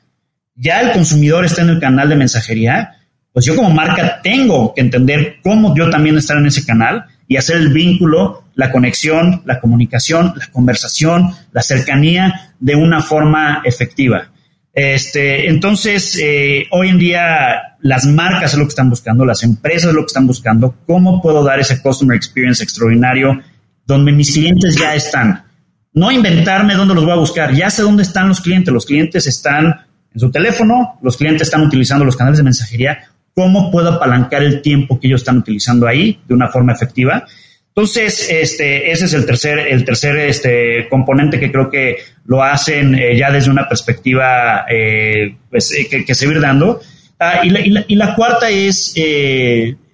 ya el consumidor está en el canal de mensajería, pues yo como marca tengo que entender cómo yo también estar en ese canal y hacer el vínculo, la conexión, la comunicación, la conversación, la cercanía de una forma efectiva. Este, entonces, eh, hoy en día las marcas es lo que están buscando, las empresas es lo que están buscando, cómo puedo dar ese customer experience extraordinario donde mis clientes ya están. No inventarme dónde los voy a buscar, ya sé dónde están los clientes, los clientes están en su teléfono, los clientes están utilizando los canales de mensajería, cómo puedo apalancar el tiempo que ellos están utilizando ahí de una forma efectiva. Entonces, este, ese es el tercer, el tercer este, componente que creo que lo hacen eh, ya desde una perspectiva eh, pues, eh, que, se va dando. Ah, y, la, cuarta es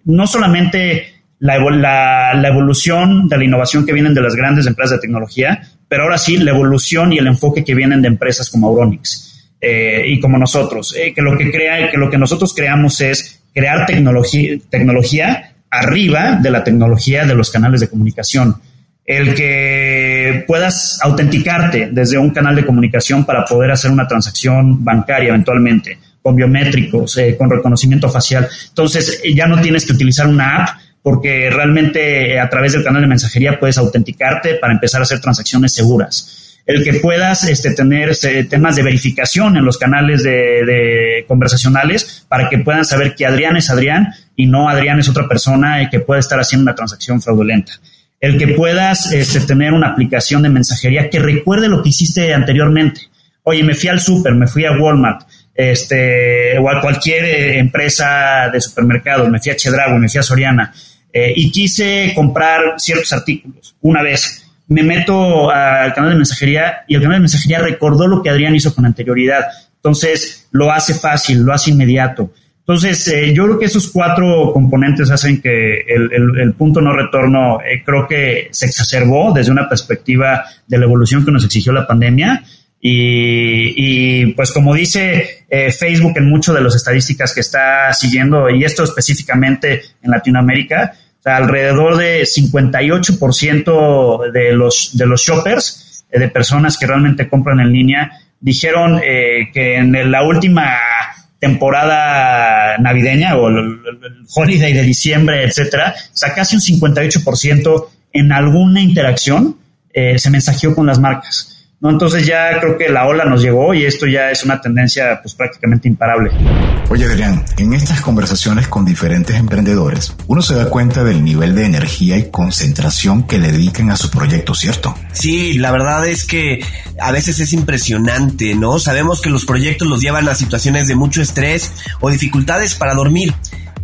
no solamente la, la, evolución de la innovación que vienen de las grandes empresas de tecnología, pero ahora sí la evolución y el enfoque que vienen de empresas como Auronix. Eh, y como nosotros, eh, que lo que crea, que lo que nosotros creamos es crear tecnología, tecnología arriba de la tecnología de los canales de comunicación. El que puedas autenticarte desde un canal de comunicación para poder hacer una transacción bancaria eventualmente, con biométricos, eh, con reconocimiento facial. Entonces ya no tienes que utilizar una app porque realmente a través del canal de mensajería puedes autenticarte para empezar a hacer transacciones seguras el que puedas este, tener este, temas de verificación en los canales de, conversacionales para que puedan saber que Adrián es Adrián y no Adrián es otra persona y que puede estar haciendo una transacción fraudulenta. El que puedas este, tener una aplicación de mensajería que recuerde lo que hiciste anteriormente. Oye, me fui al súper, me fui a Walmart, este, o a cualquier eh, empresa de supermercados, me fui a Chedrago, me fui a Soriana, eh, y quise comprar ciertos artículos una vez me meto al canal de mensajería y el canal de mensajería recordó lo que Adrián hizo con anterioridad. Entonces, lo hace fácil, lo hace inmediato. Entonces, eh, yo creo que esos cuatro componentes hacen que el, punto no retorno eh, creo que se exacerbó desde una perspectiva de la evolución que nos exigió la pandemia. Y, pues como dice eh, Facebook en muchas de las estadísticas que está siguiendo, y esto específicamente en Latinoamérica, alrededor de 58% de los, de los shoppers, eh, de personas que realmente compran en línea, dijeron eh, que en la última temporada navideña o el, holiday de diciembre, etcétera, o sea, casi un 58% en alguna interacción eh, se mensajeó con las marcas. ¿No? Entonces ya creo que la ola nos llegó y esto ya es una tendencia pues prácticamente imparable. Oye Adrián, en estas conversaciones con diferentes emprendedores, uno se da cuenta del nivel de energía y concentración que le dedican a su proyecto, ¿cierto? Sí, la verdad es que a veces es impresionante, ¿no? Sabemos que los proyectos los llevan a situaciones de mucho estrés o dificultades para dormir.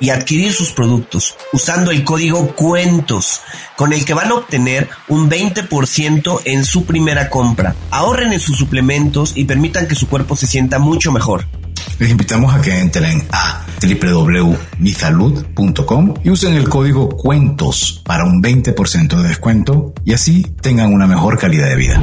y adquirir sus productos usando el código cuentos con el que van a obtener un 20% en su primera compra. Ahorren en sus suplementos y permitan que su cuerpo se sienta mucho mejor. Les invitamos a que entren a www.misalud.com y usen el código cuentos para un 20% de descuento y así tengan una mejor calidad de vida.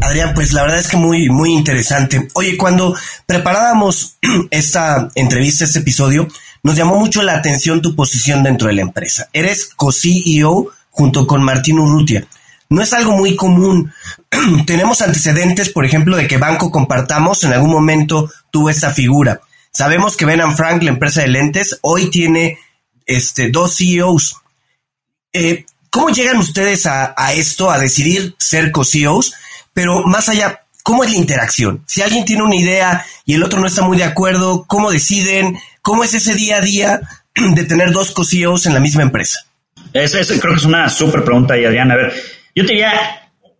Adrián, pues la verdad es que muy, muy interesante. Oye, cuando preparábamos esta entrevista, este episodio, nos llamó mucho la atención tu posición dentro de la empresa. Eres co-CEO junto con Martín Urrutia. No es algo muy común. Tenemos antecedentes, por ejemplo, de que Banco Compartamos en algún momento tuvo esta figura. Sabemos que Ben Frank, la empresa de lentes, hoy tiene este, dos CEOs. Eh, ¿Cómo llegan ustedes a, a, esto, a decidir ser co-CEOs? Pero más allá, ¿cómo es la interacción? Si alguien tiene una idea y el otro no está muy de acuerdo, ¿cómo deciden? ¿Cómo es ese día a día de tener dos co-CEOs en la misma empresa? Eso, creo que es una súper pregunta, Adrián. A ver, yo te diría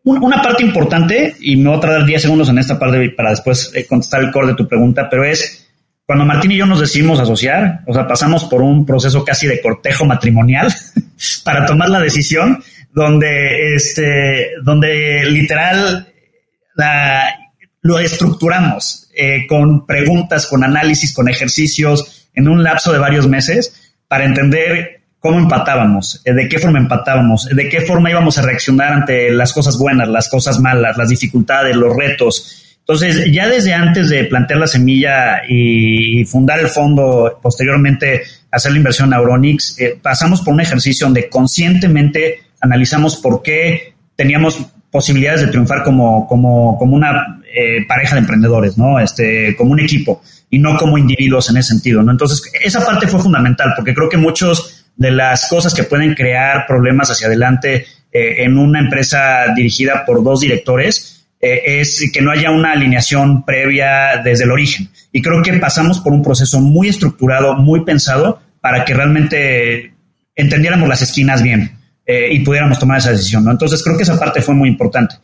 una parte importante, y me voy a tardar 10 segundos en esta parte para después eh, contestar el core de tu pregunta, pero es cuando Martín y yo nos decidimos asociar, o sea, pasamos por un proceso casi de cortejo matrimonial para tomar la decisión donde, este, donde literal lo estructuramos eh, con preguntas, con análisis, con ejercicios en un lapso de varios meses para entender cómo empatábamos, eh, de qué forma empatábamos, de qué forma íbamos a reaccionar ante las cosas buenas, las cosas malas, las dificultades, los retos. Entonces, ya desde antes de plantear la semilla y fundar el fondo, posteriormente hacer la inversión en Auronix, eh, pasamos por un ejercicio donde conscientemente analizamos por qué teníamos posibilidades de triunfar como, como, como una eh, pareja de emprendedores, ¿no? Este, como un equipo y no como individuos en ese sentido, ¿no? Entonces, esa parte fue fundamental porque creo que muchos de las cosas que pueden crear problemas hacia adelante eh, en una empresa dirigida por dos directores eh, es que no haya una alineación previa desde el origen. Y creo que pasamos por un proceso muy estructurado, muy pensado para que realmente entendiéramos las esquinas bien. Eh, y pudiéramos tomar esa decisión. ¿no? Entonces creo que esa parte fue muy importante.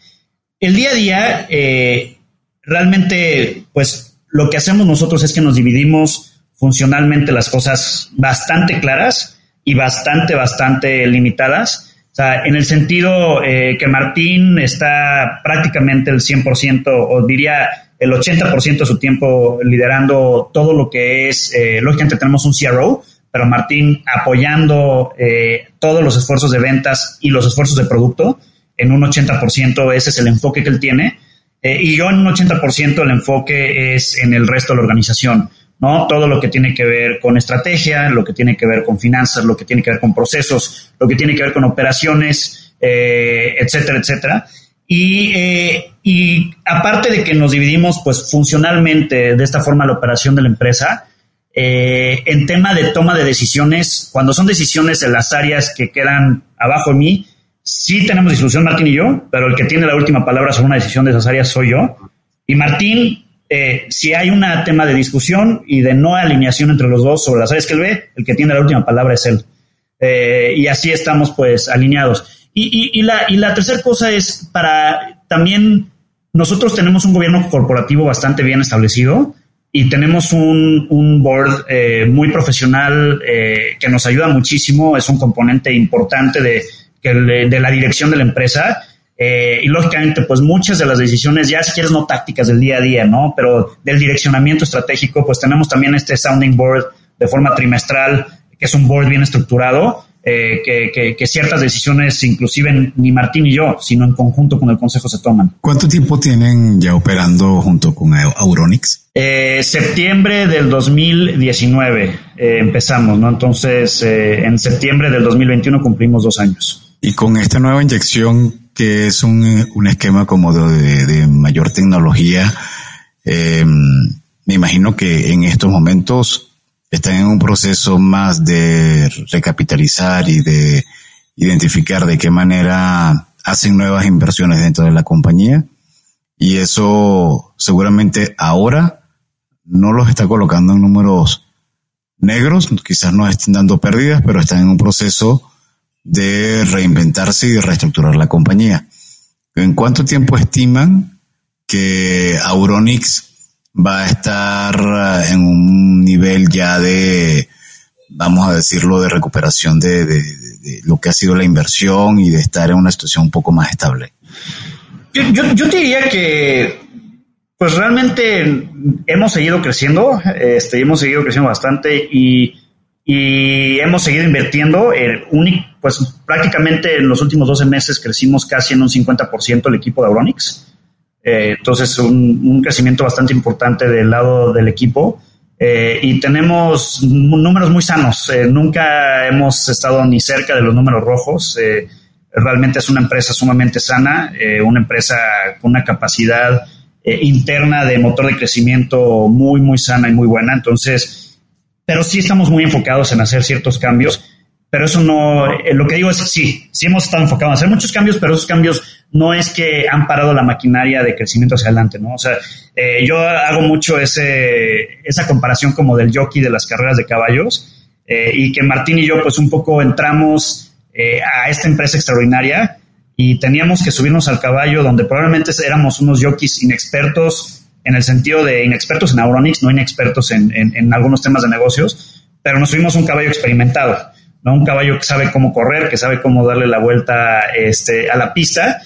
El día a día, eh, realmente, pues lo que hacemos nosotros es que nos dividimos funcionalmente las cosas bastante claras y bastante, bastante limitadas. O sea, en el sentido eh, que Martín está prácticamente el 100%, o diría el 80% de su tiempo liderando todo lo que es, lógicamente tenemos un CRO, pero Martín apoyando eh, todos los esfuerzos de ventas y los esfuerzos de producto en un 80%, ese es el enfoque que él tiene. Eh, y yo en un 80% el enfoque es en el resto de la organización, ¿no? Todo lo que tiene que ver con estrategia, lo que tiene que ver con finanzas, lo que tiene que ver con procesos, lo que tiene que ver con operaciones, eh, etcétera, etcétera. Y, y aparte de que nos dividimos pues funcionalmente de esta forma la operación de la empresa, eh, en tema de toma de decisiones, cuando son decisiones en las áreas que quedan abajo de mí, sí tenemos discusión Martín y yo, pero el que tiene la última palabra sobre una decisión de esas áreas soy yo. Y Martín, eh, si hay un tema de discusión y de no alineación entre los dos sobre las áreas que él ve, el que tiene la última palabra es él. Eh, y así estamos pues alineados. Y, y, la, y la tercera cosa es para también nosotros tenemos un gobierno corporativo bastante bien establecido y tenemos un, un board eh, muy profesional eh, que nos ayuda muchísimo, es un componente importante de, de la dirección de la empresa. Eh, y lógicamente, pues muchas de las decisiones, ya si quieres no tácticas del día a día, ¿no? Pero del direccionamiento estratégico, pues tenemos también este sounding board de forma trimestral, que es un board bien estructurado, eh, que, ciertas decisiones, inclusive ni Martín ni yo, sino en conjunto con el Consejo se toman. ¿Cuánto tiempo tienen ya operando junto con Auronix? Eh, septiembre del 2019 eh, empezamos, ¿no? Entonces, en septiembre del 2021 cumplimos dos años. Y con esta nueva inyección, que es un, un esquema como de, de mayor tecnología, me imagino que en estos momentos están en un proceso más de recapitalizar y de identificar de qué manera hacen nuevas inversiones dentro de la compañía. Y eso seguramente ahora no los está colocando en números negros, quizás no estén dando pérdidas, pero están en un proceso de reinventarse y de reestructurar la compañía. ¿En cuánto tiempo estiman que Auronix va a estar eh, en un nivel ya de vamos a decirlo, de recuperación de, de, lo que ha sido la inversión y de estar en una situación un poco más estable? Yo, diría que, pues realmente hemos seguido creciendo, este, hemos seguido creciendo bastante y, hemos seguido invirtiendo. Pues prácticamente en los últimos 12 meses crecimos casi en un 50% el equipo de Auronix. Eh, entonces, un, crecimiento bastante importante del lado del equipo. Eh, y tenemos números muy sanos. Eh, nunca hemos estado ni cerca de los números rojos. Realmente es una empresa sumamente sana, una empresa con una capacidad interna de motor de crecimiento muy, muy sana y muy buena. Entonces, pero sí estamos muy enfocados en hacer ciertos cambios. Pero eso no, lo que digo es sí, sí hemos estado enfocados en hacer muchos cambios, pero esos cambios no es que han parado la maquinaria de crecimiento hacia adelante, ¿no? O sea, eh, yo hago mucho ese, esa comparación como del jockey de las carreras de caballos eh, y que Martín y yo pues un poco entramos eh, a esta empresa extraordinaria y teníamos que subirnos al caballo donde probablemente éramos unos jockeys inexpertos en el sentido de inexpertos en Auronics, no inexpertos en, en, en algunos temas de negocios, pero nos subimos un caballo experimentado, ¿no? Un caballo que sabe cómo correr, que sabe cómo darle la vuelta este, a la pista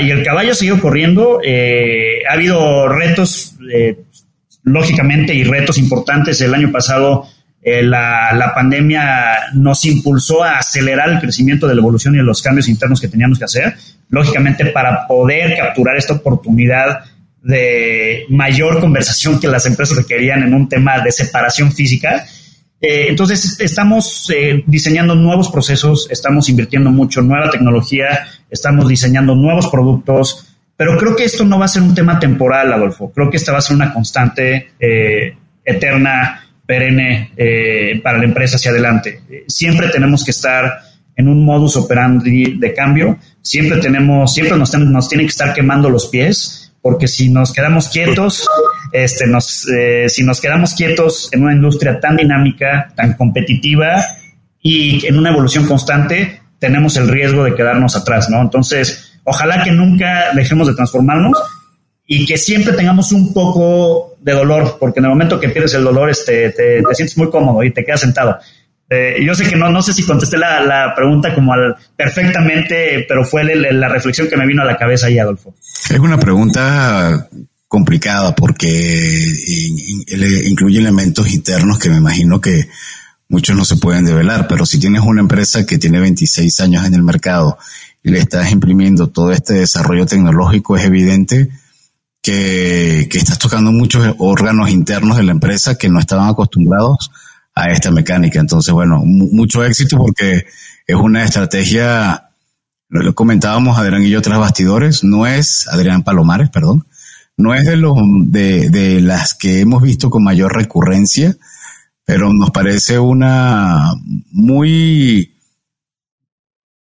y el caballo seguido corriendo. Eh, ha habido retos, eh, lógicamente, y retos importantes. El año pasado eh, la, la, pandemia nos impulsó a acelerar el crecimiento de la evolución y los cambios internos que teníamos que hacer. Lógicamente, para poder capturar esta oportunidad de mayor conversación que las empresas requerían en un tema de separación física, eh, entonces, estamos eh, diseñando nuevos procesos, estamos invirtiendo mucho nueva tecnología, estamos diseñando nuevos productos, pero creo que esto no va a ser un tema temporal, Adolfo. Creo que esta va a ser una constante, eh, eterna, perenne para la empresa hacia adelante. Siempre tenemos que estar en un modus operandi de cambio, siempre tenemos, siempre nos, nos tienen que estar quemando los pies, porque si nos quedamos quietos, este, nos, eh, si nos quedamos quietos en una industria tan dinámica, tan competitiva y en una evolución constante, tenemos el riesgo de quedarnos atrás, ¿no? Entonces, ojalá que nunca dejemos de transformarnos y que siempre tengamos un poco de dolor, porque en el momento que pierdes el dolor, este, te, sientes muy cómodo y te quedas sentado. Eh, yo sé que no, no sé si contesté la, la pregunta como al, perfectamente, pero fue la reflexión que me vino a la cabeza ahí, Adolfo. Es una pregunta complicada porque incluye elementos internos que me imagino que muchos no se pueden develar, pero si tienes una empresa que tiene 26 años en el mercado y le estás imprimiendo todo este desarrollo tecnológico, es evidente que, que estás tocando muchos órganos internos de la empresa que no estaban acostumbrados a esta mecánica. Entonces, bueno, mucho éxito porque es una estrategia, lo comentábamos Adrián y yo tras bastidores, no es Adrián Palomares, perdón, no es de, los, de, de las que hemos visto con mayor recurrencia, pero nos parece una muy,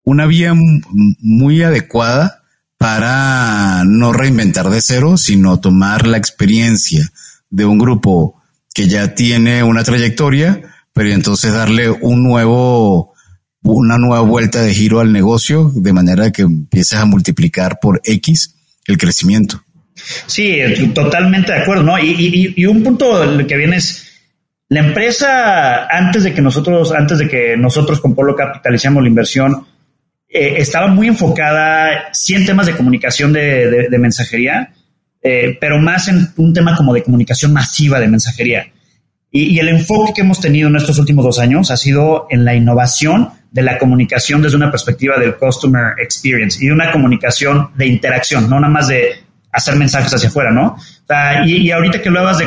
una vía muy adecuada para no reinventar de cero, sino tomar la experiencia de un grupo que ya tiene una trayectoria, pero entonces darle un nuevo, una nueva vuelta de giro al negocio de manera que empieces a multiplicar por X el crecimiento. Sí, totalmente de acuerdo, ¿no? Y, un punto que viene es la empresa antes de que nosotros, antes de que nosotros con Polo capitalicemos la inversión, eh, estaba muy enfocada sí en temas de comunicación de, mensajería, eh, pero más en un tema como de comunicación masiva de mensajería. Y, el enfoque que hemos tenido en estos últimos dos años ha sido en la innovación de la comunicación desde una perspectiva del customer experience y una comunicación de interacción, no nada más de hacer mensajes hacia afuera, ¿no? y, ahorita que hablabas de,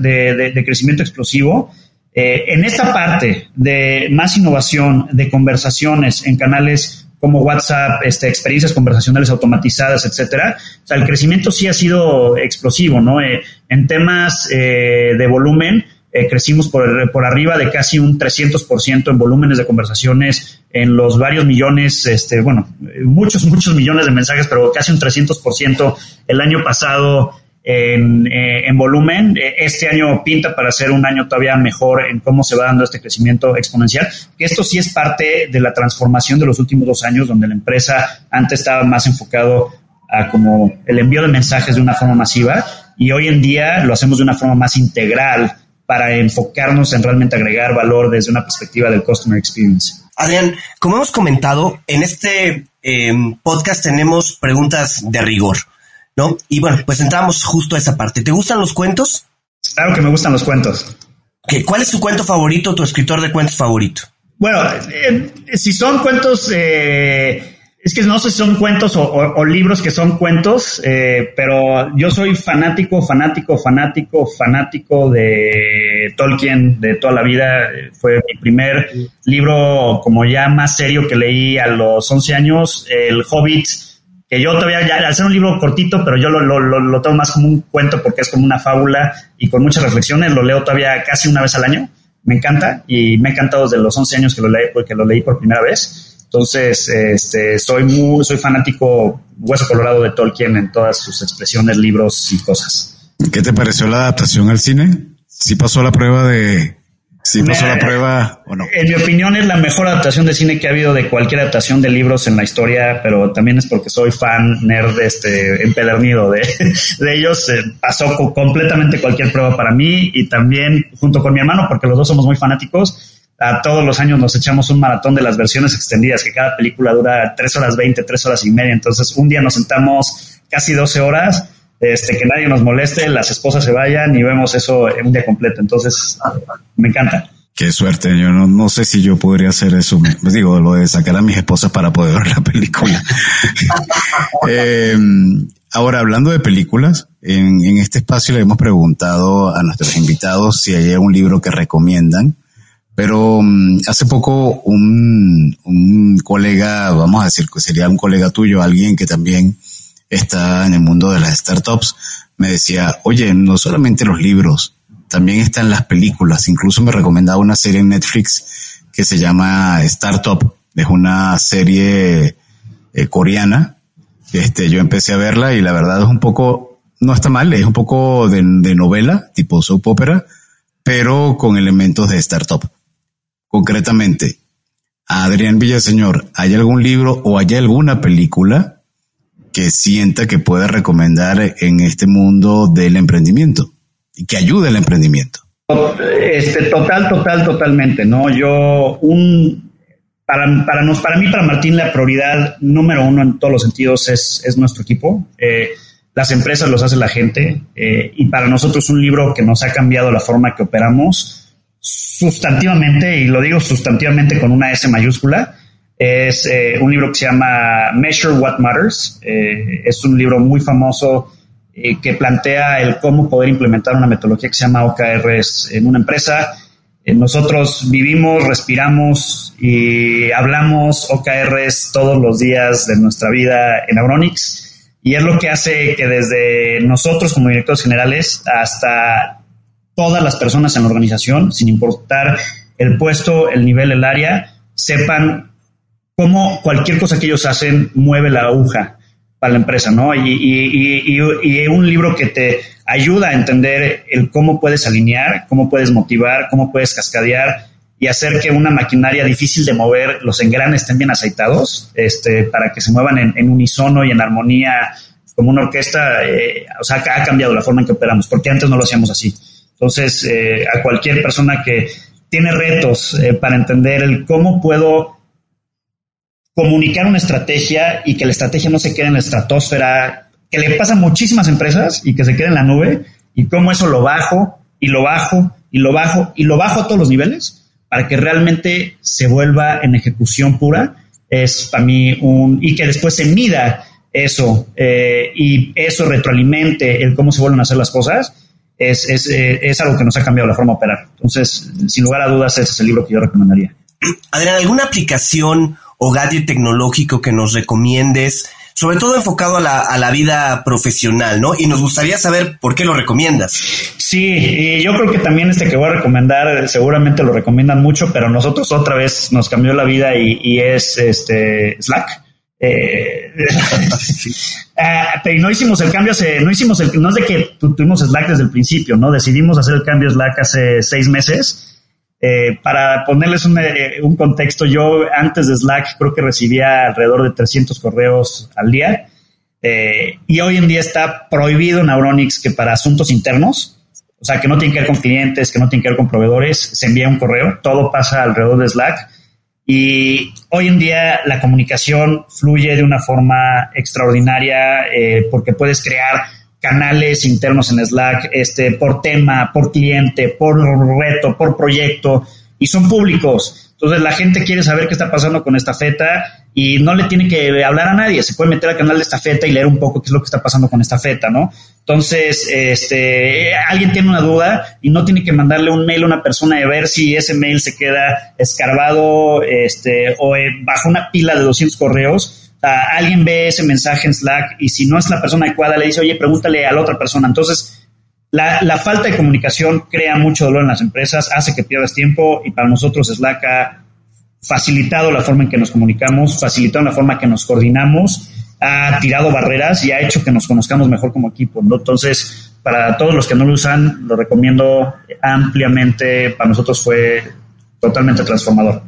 de, de, crecimiento explosivo, eh, en esta parte de más innovación, de conversaciones en canales como WhatsApp, este, experiencias conversacionales automatizadas, etcétera. El crecimiento sí ha sido explosivo, ¿no? Eh, en temas eh, de volumen, eh, crecimos por, por, arriba de casi un 300% en volúmenes de conversaciones, en los varios millones, este, bueno, muchos, muchos millones de mensajes, pero casi un 300% el año pasado en, eh, en, volumen. Eh, este año pinta para ser un año todavía mejor en cómo se va dando este crecimiento exponencial. Que esto sí es parte de la transformación de los últimos dos años, donde la empresa antes estaba más enfocado a como el envío de mensajes de una forma masiva y hoy en día lo hacemos de una forma más integral para enfocarnos en realmente agregar valor desde una perspectiva del customer experience. Adrián, como hemos comentado, en este em, podcast tenemos preguntas de rigor, ¿no? Y bueno, pues entramos justo a esa parte. ¿Te gustan los cuentos? Claro que me gustan los cuentos. ¿Cuál es tu cuento favorito, tu escritor de cuentos favorito? Bueno, eh, si son cuentos, eh, es que no sé si son cuentos o, libros que son cuentos, eh, pero yo soy fanático, fanático, fanático, fanático de Tolkien de toda la vida. Fue mi primer libro como ya más serio que leí a los 11 años, El Hobbit que yo todavía, ya, al ser un libro cortito, pero yo lo, lo, lo, tomo más como un cuento porque es como una fábula y con muchas reflexiones, lo leo todavía casi una vez al año, me encanta y me ha encantado desde los 11 años que lo leí, porque lo leí por primera vez. Entonces, este, soy muy, soy fanático hueso colorado de Tolkien en todas sus expresiones, libros y cosas. ¿Qué te pareció la adaptación al cine? ¿Sí pasó la prueba de, si pasó la prueba o no. En mi opinión es la mejor adaptación de cine que ha habido de cualquier adaptación de libros en la historia, pero también es porque soy fan nerd este empedernido de, de ellos. Eh, pasó completamente cualquier prueba para mí y también junto con mi hermano, porque los dos somos muy fanáticos. A todos los años nos echamos un maratón de las versiones extendidas, que cada película dura tres horas 20, tres horas y media. Entonces, un día nos sentamos casi 12 horas este, que nadie nos moleste, las esposas se vayan y vemos eso en un día completo. Entonces, me encanta. Qué suerte, yo no, no sé si yo podría hacer eso. Pues digo, lo de sacar a mis esposas para poder ver la película. Em, ahora, hablando de películas, en, en, este espacio le hemos preguntado a nuestros invitados si hay algún libro que recomiendan, pero um, hace poco un, un colega, vamos a decir que sería un colega tuyo, alguien que también está en el mundo de las startups, me decía, oye, no solamente los libros, también están las películas. Incluso me recomendaba una serie en Netflix que se llama Startup. Es una serie eh, coreana. Este, yo empecé a verla y la verdad es un poco, no está mal, es un poco de, de novela, tipo soap opera, pero con elementos de startup. Concretamente, Adrián Villaseñor, ¿hay algún libro o hay alguna película que sienta que puede recomendar en este mundo del emprendimiento y que ayude al emprendimiento? Este, total, total, totalmente, ¿no? Yo, un, para, para, nos, para mí, para Martín, la prioridad número uno en todos los sentidos es, es nuestro equipo. Eh, las empresas los hace la gente eh, y para nosotros un libro que nos ha cambiado la forma que operamos sustantivamente, y lo digo sustantivamente con una S mayúscula, es eh, un libro que se llama Measure What Matters. Eh, es un libro muy famoso eh, que plantea el cómo poder implementar una metodología que se llama OKRs en una empresa. nosotros vivimos, respiramos y hablamos OKRs todos los días de nuestra vida en Auronix. Y es lo que hace que desde nosotros como directores generales hasta todas las personas en la organización, sin importar el puesto, el nivel, el área, sepan cómo cualquier cosa que ellos hacen mueve la aguja para la empresa, ¿no? Y, y, y, un libro que te ayuda a entender el cómo puedes alinear, cómo puedes motivar, cómo puedes cascadear y hacer que una maquinaria difícil de mover, los engranes estén bien aceitados, este, para que se muevan en, unisono y en armonía como una orquesta, eh, o sea, ha cambiado la forma en que operamos, porque antes no lo hacíamos así. Entonces, eh, a cualquier persona que tiene retos eh, para entender el cómo puedo comunicar una estrategia y que la estrategia no se quede en la estratosfera, que le pasa a muchísimas empresas y que se quede en la nube, y cómo eso lo bajo y lo bajo y lo bajo y lo bajo a todos los niveles para que realmente se vuelva en ejecución pura, es para mí un... y que después se mida eso eh, y eso retroalimente el cómo se vuelven a hacer las cosas, es, es, eh, es algo que nos ha cambiado la forma de operar. Entonces, sin lugar a dudas, ese es el libro que yo recomendaría. Adrián, ¿alguna aplicación o gadget tecnológico que nos recomiendes, sobre todo enfocado a la, a la vida profesional, ¿no? Y nos gustaría saber por qué lo recomiendas. Sí, y yo creo que también este que voy a recomendar, seguramente lo recomiendan mucho, pero nosotros otra vez nos cambió la vida y, es este Slack. Eh, ah, pero no hicimos el cambio hace, no hicimos el, no es de que tuvimos Slack desde el principio, ¿no? Decidimos hacer el cambio Slack hace seis meses eh, para ponerles eh, un, contexto, yo antes de Slack creo que recibía alrededor de 300 correos al día eh, y hoy en día está prohibido en Auronix que para asuntos internos, o sea, que no tiene que ver con clientes, que no tiene que ver con proveedores, se envía un correo, todo pasa alrededor de Slack. Y hoy en día la comunicación fluye de una forma extraordinaria eh, porque puedes crear canales internos en Slack este, por tema, por cliente, por reto, por proyecto, y son públicos. Entonces la gente quiere saber qué está pasando con esta feta y no le tiene que hablar a nadie, se puede meter al canal de esta feta y leer un poco qué es lo que está pasando con esta feta, ¿no? Entonces, este, alguien tiene una duda y no tiene que mandarle un mail a una persona de ver si ese mail se queda escarbado este, o eh, bajo una pila de 200 correos. alguien ve ese mensaje en Slack y si no es la persona adecuada, le dice, oye, pregúntale a la otra persona. Entonces, la, la, falta de comunicación crea mucho dolor en las empresas, hace que pierdas tiempo y para nosotros Slack ha facilitado la forma en que nos comunicamos, facilitado la forma en que nos coordinamos, ha tirado barreras y ha hecho que nos conozcamos mejor como equipo. Entonces, para todos los que no lo usan, lo recomiendo ampliamente. Para nosotros fue totalmente transformador.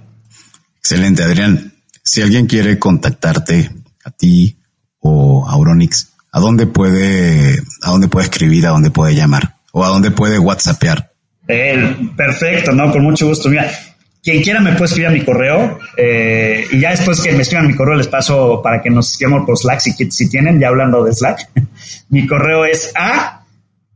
Excelente, Adrián. Si alguien quiere contactarte a ti o a Auronix, ¿a dónde puede, a dónde puede escribir, a dónde puede llamar o a dónde puede WhatsAppear? Eh, perfecto, no, con mucho gusto. Mira, quien quiera me puede escribir a mi correo eh, y ya después que me escriban mi correo les paso para que nos escribamos por Slack si, si tienen, ya hablando de Slack. mi correo es a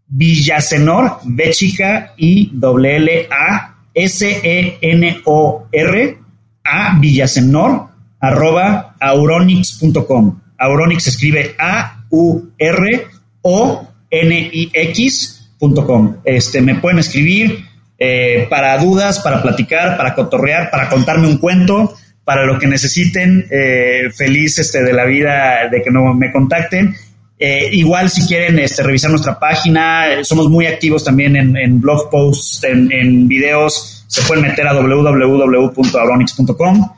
Villasenor, B chica y W L A S E N O R a Villasenor arroba auronix.com. Auronix escribe A U R O N I X.com. Este me pueden escribir eh, para dudas, para platicar, para cotorrear, para contarme un cuento, para lo que necesiten. Eh, feliz este, de la vida de que no me contacten. Eh, igual si quieren este, revisar nuestra página, somos muy activos también en, blog posts, en, videos, se pueden meter a www.auronix.com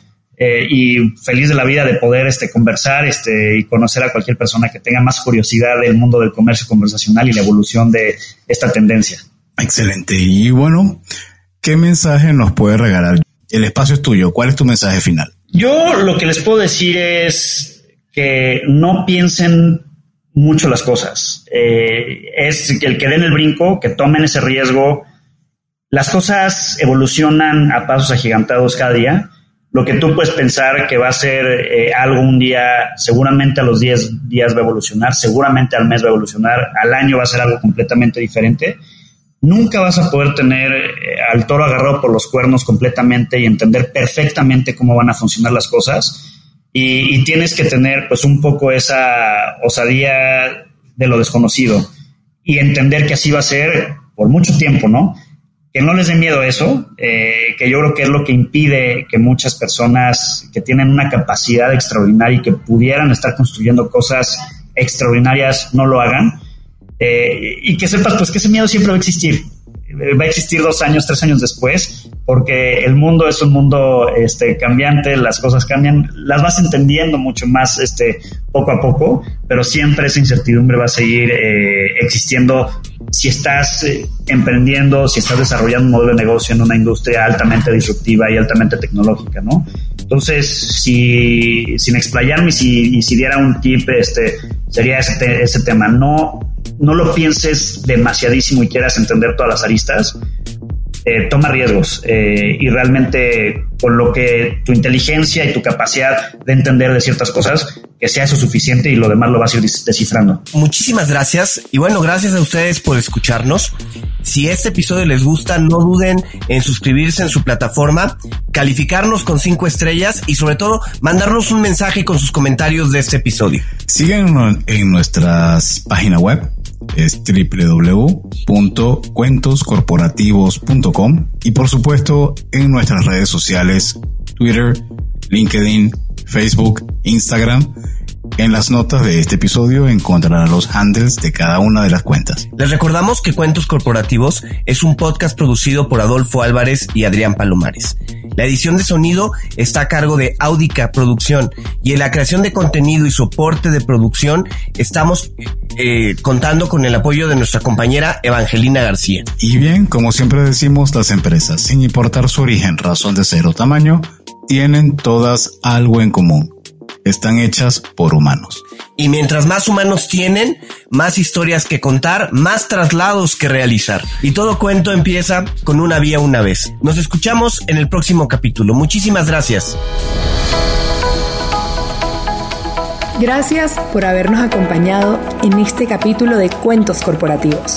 y feliz de la vida de poder este, conversar este, y conocer a cualquier persona que tenga más curiosidad del mundo del comercio conversacional y la evolución de esta tendencia. Excelente. Y bueno, ¿qué mensaje nos puede regalar? El espacio es tuyo. ¿Cuál es tu mensaje final? Yo lo que les puedo decir es que no piensen mucho las cosas. Eh, es que el que den el brinco, que tomen ese riesgo. Las cosas evolucionan a pasos agigantados cada día. Lo que tú puedes pensar que va a ser eh, algo un día, seguramente a los 10 días va a evolucionar, seguramente al mes va a evolucionar, al año va a ser algo completamente diferente nunca vas a poder tener eh, al toro agarrado por los cuernos completamente y entender perfectamente cómo van a funcionar las cosas. Y, tienes que tener pues un poco esa osadía de lo desconocido y entender que así va a ser por mucho tiempo, ¿no? Que no les dé miedo eso, eh, que yo creo que es lo que impide que muchas personas que tienen una capacidad extraordinaria y que pudieran estar construyendo cosas extraordinarias no lo hagan eh, y que sepas pues que ese miedo siempre va a existir. Eh, va a existir dos años, tres años después, porque el mundo es un mundo este, cambiante, las cosas cambian, las vas entendiendo mucho más este, poco a poco, pero siempre esa incertidumbre va a seguir eh, existiendo si estás emprendiendo, si estás desarrollando un modelo de negocio en una industria altamente disruptiva y altamente tecnológica, ¿no? Entonces, si, sin explayarme, si, si diera un tip, este, sería ese, ese tema, no no lo pienses demasiadísimo y quieras entender todas las aristas, eh, toma riesgos eh, y realmente con lo que tu inteligencia y tu capacidad de entender de ciertas cosas, que sea eso suficiente y lo demás lo vas a ir descifrando. Muchísimas gracias y bueno, gracias a ustedes por escucharnos. Si este episodio les gusta, no duden en suscribirse en su plataforma, calificarnos con cinco estrellas y sobre todo mandarnos un mensaje con sus comentarios de este episodio. Síguenos en nuestras página web es www.cuentoscorporativos.com y por supuesto en nuestras redes sociales Twitter, LinkedIn, Facebook, Instagram. En las notas de este episodio encontrarán los handles de cada una de las cuentas. Les recordamos que Cuentos Corporativos es un podcast producido por Adolfo Álvarez y Adrián Palomares. La edición de sonido está a cargo de Audica Producción y en la creación de contenido y soporte de producción estamos eh, contando con el apoyo de nuestra compañera Evangelina García. Y bien, como siempre decimos, las empresas, sin importar su origen, razón de ser o tamaño, tienen todas algo en común. Están hechas por humanos. Y mientras más humanos tienen, más historias que contar, más traslados que realizar. Y todo cuento empieza con una vía una vez. Nos escuchamos en el próximo capítulo. Muchísimas gracias. Gracias por habernos acompañado en este capítulo de Cuentos Corporativos.